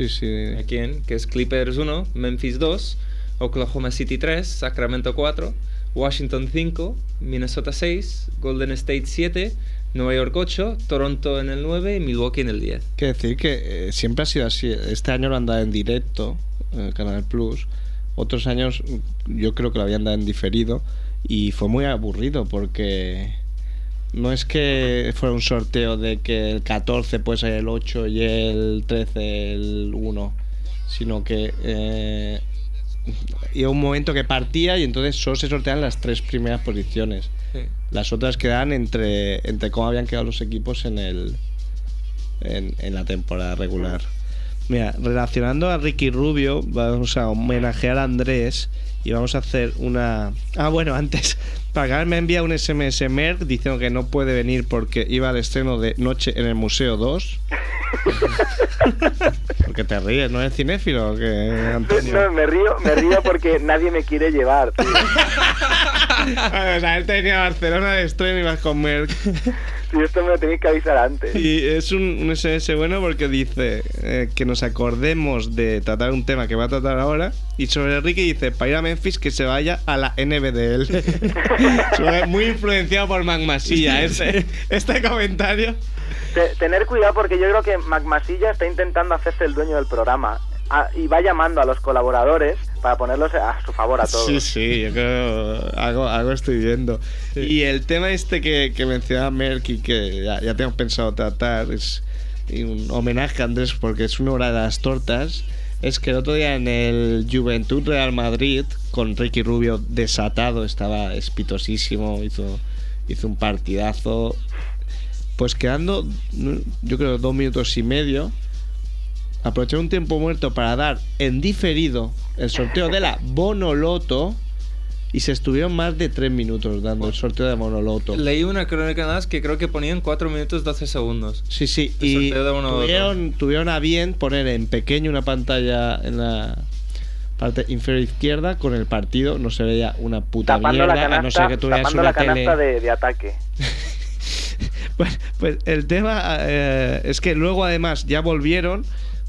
quién, que es Clippers 1, Memphis 2, Oklahoma City 3, Sacramento 4, Washington 5, Minnesota 6, Golden State 7, Nueva York 8, Toronto en el 9 y Milwaukee en el 10. que decir que eh, siempre ha sido así. Este año lo han dado en directo, en Canal Plus. Otros años mm, yo creo que lo habían dado en diferido. Y fue muy aburrido porque no es que fuera un sorteo de que el 14 puede ser el 8 y el 13 el 1, sino que eh, iba un momento que partía y entonces solo se sortean las tres primeras posiciones. Sí. Las otras quedan entre, entre cómo habían quedado los equipos en el en, en la temporada regular. Mira, relacionando a Ricky Rubio, vamos a homenajear a Andrés y vamos a hacer una. Ah, bueno, antes, Pagar me envía un SMS Merck diciendo que no puede venir porque iba al estreno de Noche en el Museo 2. porque te ríes, ¿no eres cinéfilo Antonio? No, me río, me río porque nadie me quiere llevar. tío. o sea, él tenía Barcelona de estreno y vas con Merck. Sí, esto me lo tenéis que avisar antes. Y es un, un SMS bueno porque dice eh, que nos acordemos de tratar un tema que va a tratar ahora. Y sobre Ricky dice, para ir a Memphis que se vaya a la NBDL. Muy influenciado por Magmasilla ese, este comentario. Te- tener cuidado porque yo creo que Macmasilla está intentando hacerse el dueño del programa Ah, y va llamando a los colaboradores para ponerlos a su favor a todos. Sí, sí, yo creo algo, algo estoy viendo. Y el tema este que, que mencionaba Merck y que ya, ya tenemos pensado tratar es un homenaje a Andrés porque es una hora de las tortas. Es que el otro día en el Juventud Real Madrid, con Ricky Rubio desatado, estaba espitosísimo, hizo, hizo un partidazo. Pues quedando, yo creo, dos minutos y medio, aprovechar un tiempo muerto para dar en diferido el sorteo de la Bonoloto y se estuvieron más de tres minutos dando el sorteo de Bonoloto. Leí una crónica más que creo que ponían 4 minutos 12 segundos. Sí, sí, El y tuvieron, tuvieron a bien poner en pequeño una pantalla en la parte inferior izquierda con el partido, no se veía una puta Tapando mierda, la canasta, a no ser que tuvieras una la canasta tele. de, de ataque. Pues, pues el tema eh, es que luego además ya volvieron,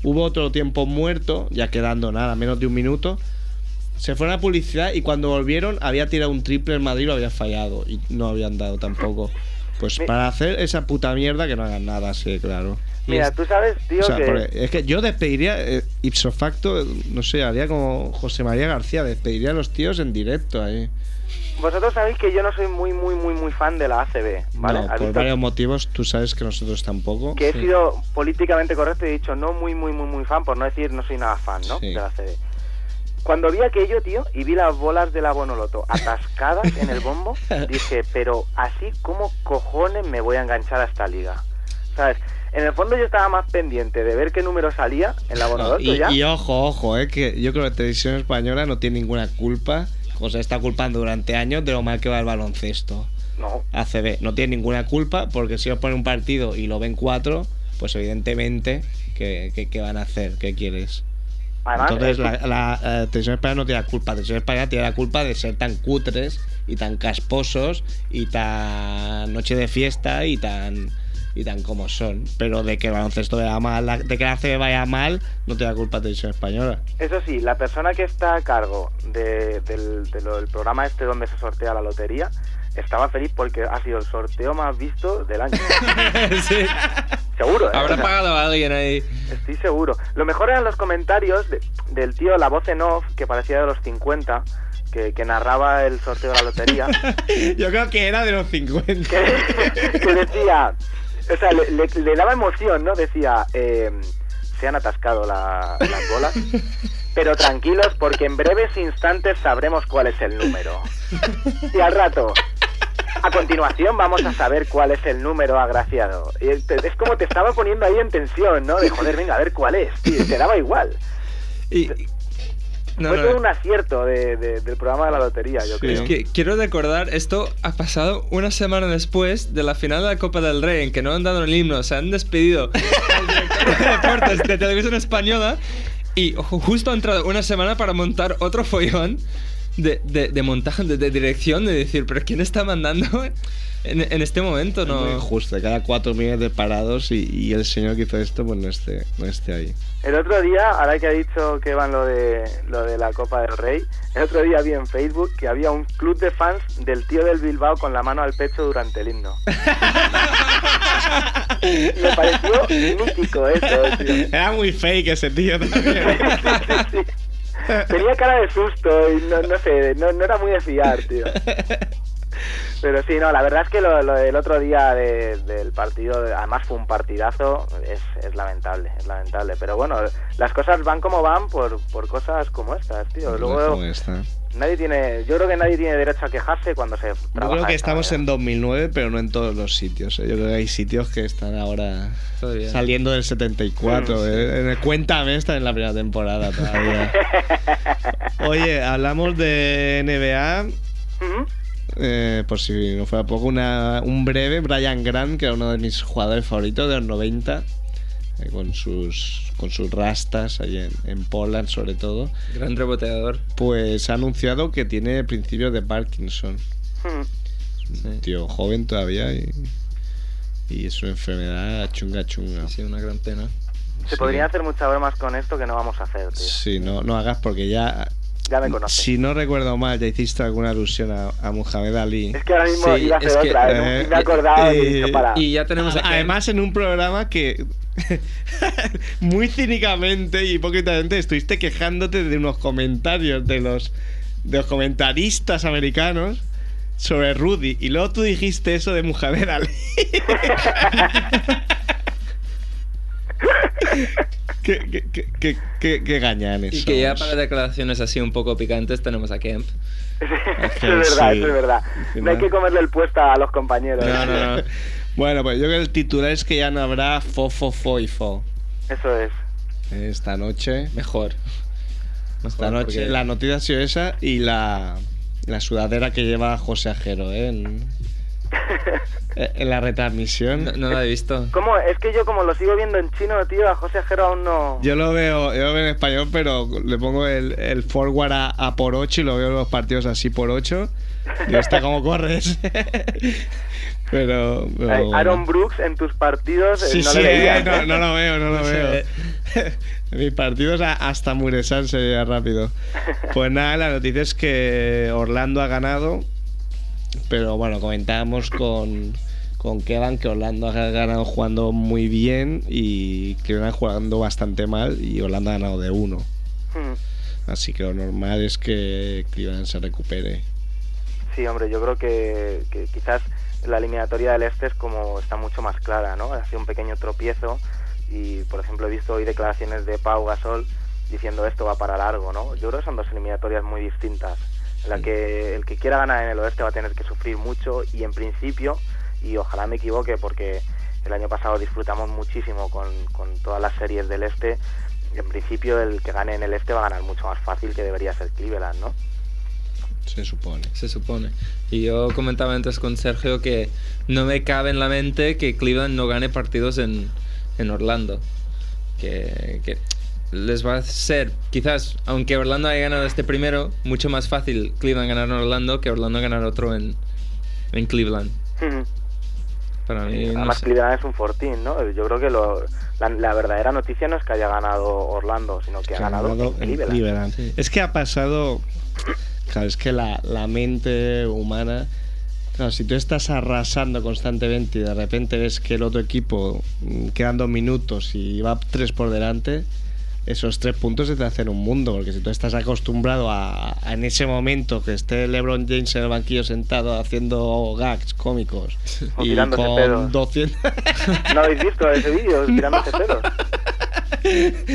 hubo otro tiempo muerto, ya quedando nada, menos de un minuto. Se fueron a publicidad y cuando volvieron había tirado un triple en Madrid lo había fallado y no habían dado tampoco. Pues para hacer esa puta mierda que no hagan nada, sí, claro. Mira, es- tú sabes, tío, o sea, que... es que yo despediría, eh, ipso facto, no sé, haría como José María García, despediría a los tíos en directo ahí. Vosotros sabéis que yo no soy muy, muy, muy, muy fan de la ACB, ¿vale? No, ¿Has por visto varios motivos, tú sabes que nosotros tampoco. que he sido políticamente correcto y he dicho no muy, muy, muy, muy fan, por no decir no soy nada fan, ¿no? Sí. De la ACB. Cuando vi aquello, tío, y vi las bolas de la Bonoloto atascadas en el bombo, dije, pero así como cojones me voy a enganchar a esta liga. ¿Sabes? En el fondo yo estaba más pendiente de ver qué número salía en la Bonoloto y, ya. y ojo, ojo, eh, que yo creo que la televisión española no tiene ninguna culpa, o se está culpando durante años de lo mal que va el baloncesto. No. ACB no tiene ninguna culpa porque si os ponen un partido y lo ven cuatro, pues evidentemente, ¿qué, qué- qué van a hacer? ¿Qué quieres? Además, Entonces la, la, televisión española no tiene la culpa, la televisión española tiene la culpa de ser tan cutres y tan casposos y tan noche de fiesta y tan y tan como son. Pero de que el baloncesto vaya mal, de que la ACB vaya mal, no tiene la culpa televisión española. Eso sí, la persona que está a cargo de- del, de lo- del programa este donde se sortea la lotería estaba feliz porque ha sido el sorteo más visto del año. sí. Seguro, ¿eh? Habrá O sea, pagado a alguien ahí. Estoy seguro. Lo mejor eran los comentarios de- del tío, la voz en off, que parecía de los 50, que, que narraba el sorteo de la lotería, Yo creo que era de los 50. que decía, o sea, le, le- le daba emoción, ¿no? Decía, eh, se han atascado la- las bolas, pero tranquilos porque en breves instantes sabremos cuál es el número. Y al rato, a continuación vamos a saber cuál es el número agraciado. Y es como te estaba poniendo ahí en tensión, ¿no? De joder, venga, a ver cuál es, y te daba igual. Y, no, Fue no, todo un acierto de- de- del programa de la lotería, yo creo. Es que quiero recordar, esto ha pasado una semana después de la final de la Copa del Rey, en que no han dado el himno, se han despedido al director de deportes de televisión española y ju- justo ha entrado una semana para montar otro follón de, de, de montaje, de, de dirección, de decir, pero ¿quién está mandando en, en este momento? Es muy No, injusto, cada cuatro millones de parados y, y el señor que hizo esto pues no esté, no esté ahí. El otro día, ahora que ha dicho que van lo de, lo de la Copa del Rey, el otro día vi en Facebook que había un club de fans del tío del Bilbao con la mano al pecho durante el himno. Me pareció mítico eso, tío. Era muy fake ese tío también. Tenía cara de susto y no, no sé, no, no era muy de fiar, tío. Pero sí, no, la verdad es que lo, lo del otro día de- del partido, además fue un partidazo, es, es lamentable, es lamentable. Pero bueno, las cosas van como van por, por cosas como estas, tío. Luego, Como esta. Nadie tiene, yo creo que nadie tiene derecho a quejarse cuando se Yo trabaja creo que estamos manera. en 2009, pero no en todos los sitios. ¿eh? Yo creo que hay sitios que están ahora Todavía. saliendo del 74. Mm, sí. ¿eh? En el Cuéntame está en la primera temporada todavía. Oye, hablamos de NBA. Eh, por si no fuera poco, una, un breve. Brian Grant, que era uno de mis jugadores favoritos de los 90, eh, con sus con sus rastas ahí en, en Portland, sobre todo. Gran reboteador. Pues ha anunciado que tiene principios de Parkinson. Hmm. Un tío joven todavía y, y es una enfermedad chunga chunga. Sí, una gran pena. Se podrían hacer muchas bromas con esto que no vamos a hacer, tío. Sí, no, no hagas porque ya. Ya me conoces. Si no recuerdo mal, ya hiciste alguna alusión a, a Muhammad Ali. Es que ahora mismo iba a hacer es que, otra, ¿eh? eh, me he acordado y he eh, para. Y ya tenemos A- aquí- Además, en un programa que muy cínicamente y hipócritamente estuviste quejándote de unos comentarios de los, de los comentaristas americanos sobre Rudy. Y luego tú dijiste eso de Muhammad Ali. qué, qué, qué, qué, gañanes Y que ya para declaraciones así un poco picantes tenemos a Kemp. Eso es verdad, sí. eso es verdad. No hay que comerle el puesto a los compañeros. No, no, no. Bueno, pues yo creo que el titular es que ya no habrá fo, fo, fo y fo. Eso es. Esta noche. Mejor. Esta Mejor, noche porque- la noticia ha sido esa y la, la sudadera que lleva José Ajero, ¿eh? En, en la retransmisión. No, no la he visto. ¿Cómo? Es que yo como lo sigo viendo en chino, tío, a José Ajero aún no... Yo lo veo, yo lo veo en español, pero le pongo el, el forward a, a por 8 y lo veo en los partidos así por 8. Y está como corres. pero, pero Ay, bueno. Aaron Brooks en tus partidos eh, Sí, no sí, le eh, no, ¿eh? no lo veo, no lo No veo. En mis partidos a- hasta Muresan sería rápido. Pues nada, la noticia es que Orlando ha ganado. Pero bueno, comentábamos con, con Kevan que Orlando ha ganado jugando muy bien y Cleveland jugando bastante mal y Orlando ha ganado de uno. Hmm. Así que lo normal es que Cleveland se recupere. Sí, hombre, yo creo que, que quizás la eliminatoria del Este es como está mucho más clara, ¿no? Ha sido un pequeño tropiezo y, por ejemplo, he visto hoy declaraciones de Pau Gasol diciendo esto va para largo, ¿no? Yo creo que son dos eliminatorias muy distintas, la que el que quiera ganar en el Oeste va a tener que sufrir mucho y, en principio, y ojalá me equivoque porque el año pasado disfrutamos muchísimo con, con todas las series del Este, en principio el que gane en el Este va a ganar mucho más fácil que debería ser Cleveland, ¿no? Se supone. Se supone. Y yo comentaba antes con Sergio que no me cabe en la mente que Cleveland no gane partidos en, en Orlando. Que, que les va a ser, quizás, aunque Orlando haya ganado este primero, mucho más fácil Cleveland ganar en Orlando que Orlando ganar otro en, en Cleveland. Para mí, no Además, sé. Cleveland es un fortín, ¿no? Yo creo que lo, la, la verdadera noticia no es que haya ganado Orlando, sino que ha que ha ganado, ganado en en Cleveland. Cleveland. Es que ha pasado. Claro, es que la, la mente humana. Claro, si tú estás arrasando constantemente y de repente ves que el otro equipo mm, quedan dos minutos y va tres por delante, esos tres puntos se te hacen un mundo. Porque si tú estás acostumbrado a, a en ese momento que esté LeBron James en el banquillo sentado haciendo gags cómicos O y con pedos. 200. ¿No habéis visto ese vídeo tirándose pelos?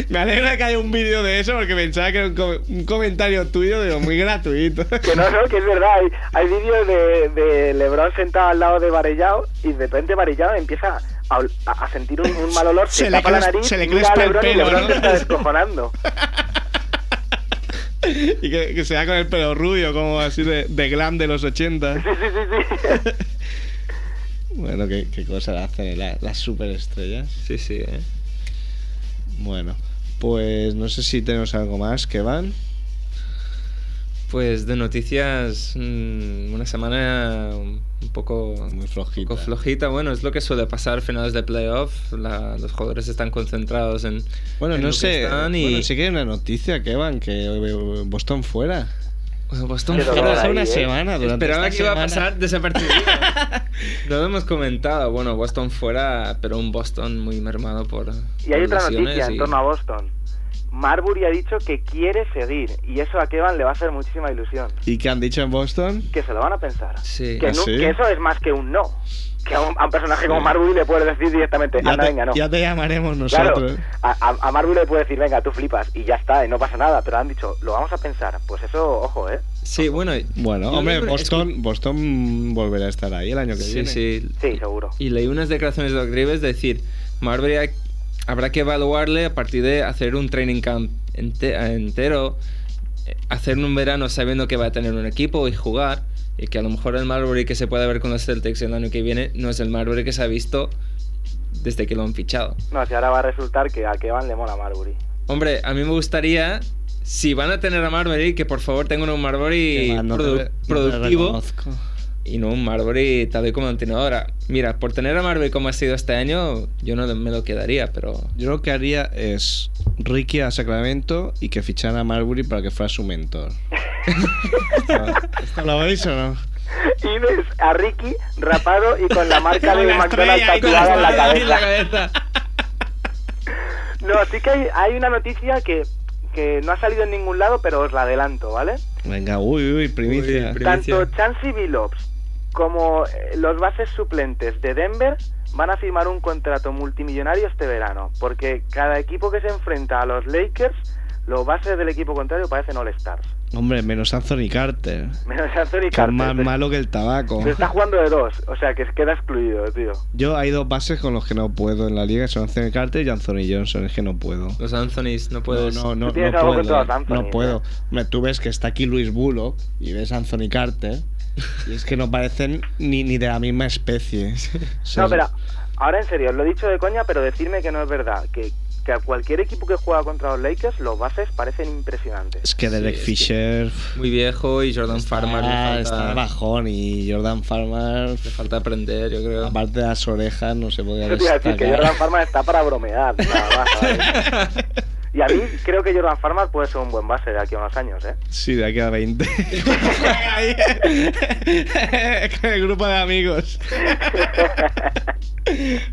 Me alegra que haya un vídeo de eso porque pensaba que era un, co- un comentario tuyo digo, muy gratuito. Que no, no, que es verdad. Hay, hay vídeos de, de LeBron sentado al lado de Varellao y de repente Varellao empieza a, sentir un, un mal olor, se, Se le tapa la nariz, se le mira a el y pelo, LeBron ¿no? se está descojonando. y que, que se da con el pelo rubio, como así de, de glam de los 80. Sí, sí, sí, sí. Bueno, qué, qué cosa hacen la- las superestrellas. Sí, sí, ¿eh? Bueno, pues no sé si tenemos algo más que van. Pues de noticias, mm, una semana un poco, muy flojita. flojita. Bueno, es lo que suele pasar a finales de playoff. La- los jugadores están concentrados en. Bueno, en no lo que sé. están y- Bueno, sí que hay una noticia que van, que eh, Boston fuera. Boston fuera. Hace una ahí, ¿eh? semana, durante Esperaba que iba a pasar desapercibido. no lo hemos comentado. Bueno, Boston fuera, pero un Boston muy mermado por. Y hay por otra noticia en y- torno a Boston. Marbury ha dicho que quiere seguir y eso a Kevan le va a hacer muchísima ilusión. ¿Y qué han dicho en Boston? Que se lo van a pensar. Sí. Que, ¿Ah, no- sí? que eso es más que un no. Que a un, a un personaje como Marbury le puedes decir directamente, Ya anda, te, venga, no. ya te llamaremos nosotros. a, a, a Marbury le puede decir, venga, tú flipas y ya está, y no pasa nada, pero han dicho, lo vamos a pensar. Pues eso, ojo, ¿eh? Sí, bueno. Bueno, hombre, Boston, Boston volverá a estar ahí el año que Sí, viene. sí. Sí, seguro. Y leí unas declaraciones de Doc Rivers de decir, Marbury hay- habrá que evaluarle a partir de hacer un training camp ente- entero, eh, hacer un verano sabiendo que va a tener un equipo y jugar, y que a lo mejor el Marbury que se puede ver con los Celtics el año que viene no es el Marbury que se ha visto desde que lo han fichado. No, si ahora va a resultar que a Kevan le mola Marbury. Hombre, a mí me gustaría, si van a tener a Marbury, que por favor tengan un Marbury Que va, no te produ- re- no te productivo reconozco. Y no un Marbury tal vez como ahora. Mira, por tener a Marbury como ha sido este año, yo no me lo quedaría, pero... Yo lo que haría es Ricky a Sacramento y que ficharan a Marbury para que fuera su mentor. ¿Esto, esto lo veis o no? Y ves a Ricky rapado y con la marca de McDonald's tatuada en la cabeza. No, sí que hay, hay una noticia que, que no ha salido en ningún lado, pero os la adelanto, ¿vale? Venga, uy, uy, primicia. Tanto Chansey Billups como eh, los bases suplentes de Denver van a firmar un contrato multimillonario este verano, porque cada equipo que se enfrenta a los Lakers, los bases del equipo contrario parecen All-Stars. Hombre, menos Anthony Carter. Menos Anthony Carter. más malo que el tabaco. Se está jugando de dos, o sea que queda excluido, tío. Yo hay dos bases con los que no puedo en la liga, son Anthony Carter y Anthony Johnson, es que no puedo. Los Anthonys no puedes... No, no, no, no algo puedo. Anthony, no ¿eh? puedo. Hombre, tú ves que está aquí Luis Bullock y ves a Anthony Carter y es que no parecen ni, ni de la misma especie. No, pero ahora en serio, os lo he dicho de coña, pero decirme que no es verdad. Que, que a cualquier equipo que juega contra los Lakers, los bases parecen impresionantes. Es que Derek es que- Fisher Muy viejo y Jordan Farmer le falta, está de bajón y Jordan Farmer, le falta aprender, yo creo. aparte de las orejas, no se podía Yo te iba a decir que. Jordan Farmer está para bromear, nada más. Y a mí creo que Jordan Farmer puede ser un buen base de aquí a unos años, ¿eh? Sí, de aquí a 20. Ahí, Con el grupo de amigos.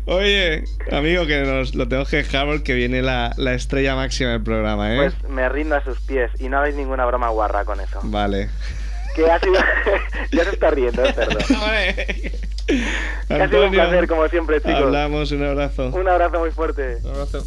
Oye, amigo, que nos lo tengo que dejar porque viene la, la estrella máxima del programa, ¿eh? Pues me rindo a sus pies y no hagáis ninguna broma guarra con eso. Vale. Que ha sido... ya se está riendo, el cerdo. Que ha sido un placer, como siempre, chicos. Hablamos, un abrazo. Un abrazo muy fuerte. Un abrazo.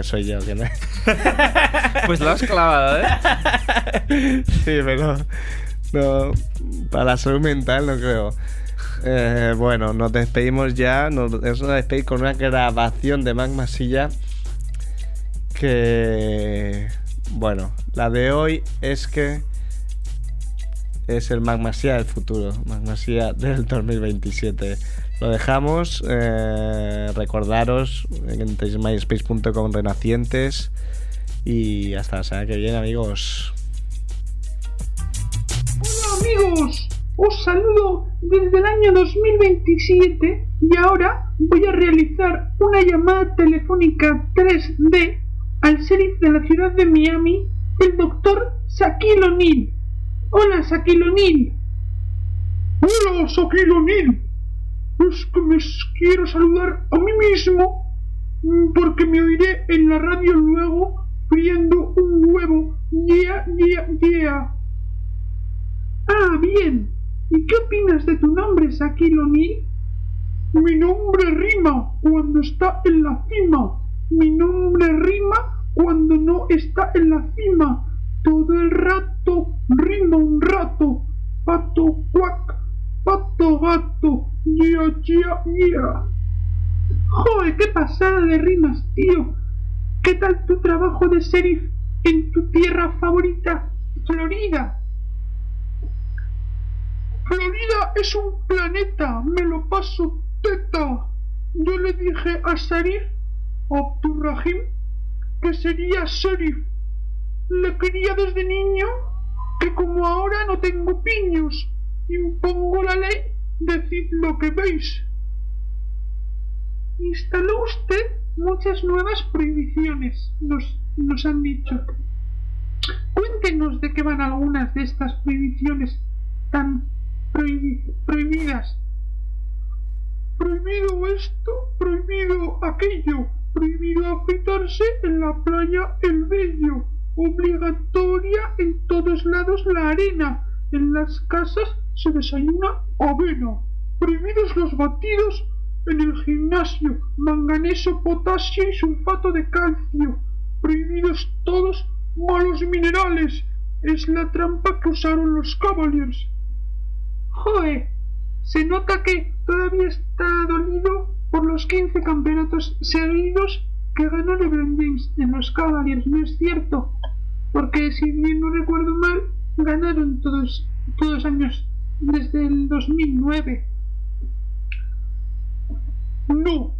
Que soy yo, que no. Pues lo has clavado, ¿eh? Sí, pero no, para la salud mental no creo. Eh, bueno, nos despedimos ya. Nos, nos despedimos con una grabación de Magma Silla. Que. Bueno, la de hoy es que. Es el Magma Silla del futuro. Magma Silla del 2027. Lo dejamos. eh, recordaros que entréis en myspace.com renacientes. Y hasta la semana que viene, amigos. Hola amigos, os saludo desde el año 2027 y ahora voy a realizar una llamada telefónica 3D al sheriff de la ciudad de Miami, el doctor Shaquille O'Neal. Hola Shaquille O'Neal. Hola Shaquille O'Neal. Es que me quiero saludar a mí mismo porque me oiré en la radio luego friendo un huevo. Yeah, yeah, yeah. Ah, bien. Shaquille O'Neal. Mi nombre rima cuando está en la cima. Mi nombre rima cuando no está en la cima. Todo el rato rima un rato. Pato cuac, pato gato. Yeah, yeah, yeah. Joder, qué pasada de rimas, tío. ¿Qué tal tu trabajo de sheriff en tu tierra favorita, Florida? Florida es un planeta, me lo paso teta. Yo le dije a Sharif Abdurrahim que sería sheriff. Le quería desde niño que como ahora no tengo piños, impongo la ley, decid lo que veis. Instaló usted muchas nuevas prohibiciones, nos, nos han dicho. Cuéntenos de qué van algunas de estas prohibiciones tan prohibi- prohibidas. Prohibido esto, prohibido aquello, prohibido afeitarse en la playa el vello, obligatoria en todos lados la arena, en las casas se desayuna avena, prohibidos los batidos en el gimnasio, manganeso, potasio y sulfato de calcio, prohibidos todos malos minerales, es la trampa que usaron los Cavaliers. Joder, se nota que todavía está dolido por los 15 campeonatos seguidos que ganó LeBron James en los Cavaliers, ¿no es cierto? Porque si bien no recuerdo mal, ganaron todos, todos años desde el 2009. No.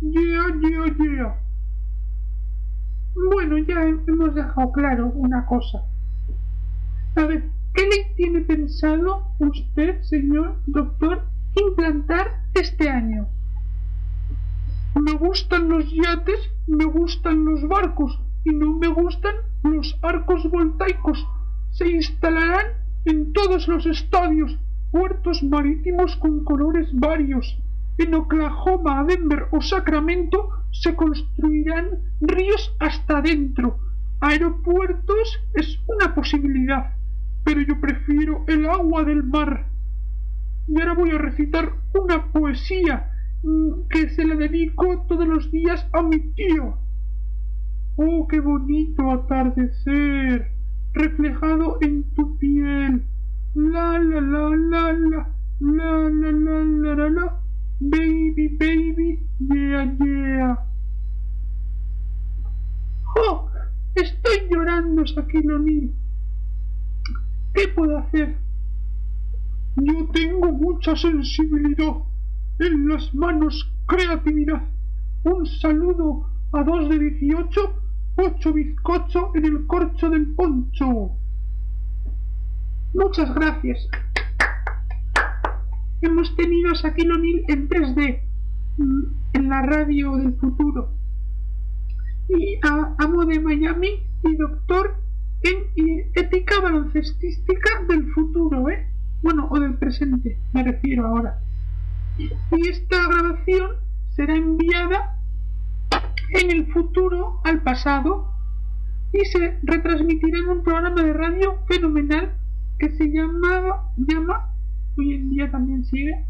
Yeah, yeah, yeah. Bueno, ya hemos dejado claro una cosa. A ver, ¿qué le tiene pensado usted, señor doctor, implantar este año? Me gustan los yates, me gustan los barcos y no me gustan los arcos voltaicos. Se instalarán en todos los estadios, puertos marítimos con colores varios. En Oklahoma, Denver o Sacramento se construirán ríos hasta adentro. Aeropuertos es una posibilidad, pero yo prefiero el agua del mar. Y ahora voy a recitar una poesía mm, que se la dedico todos los días a mi tío. Oh, qué bonito atardecer, reflejado en tu piel. La la la la la, la la la la la la, baby baby, yeah yeah. Oh, estoy llorando, Shaquille. ¿Qué puedo hacer? Yo tengo mucha sensibilidad. En las manos, creatividad. Un saludo a dos de 18, ocho bizcocho en el corcho del poncho. Muchas gracias. Hemos tenido a Shaquille O'Neal en 3D, mm, en la radio del futuro. Y a Amo de Miami y Doctor en ética baloncestística del futuro, ¿eh? Bueno, o del presente, me refiero ahora. Y esta grabación será enviada en el futuro al pasado y se retransmitirá en un programa de radio fenomenal que se llamaba, llama, hoy en día también sigue,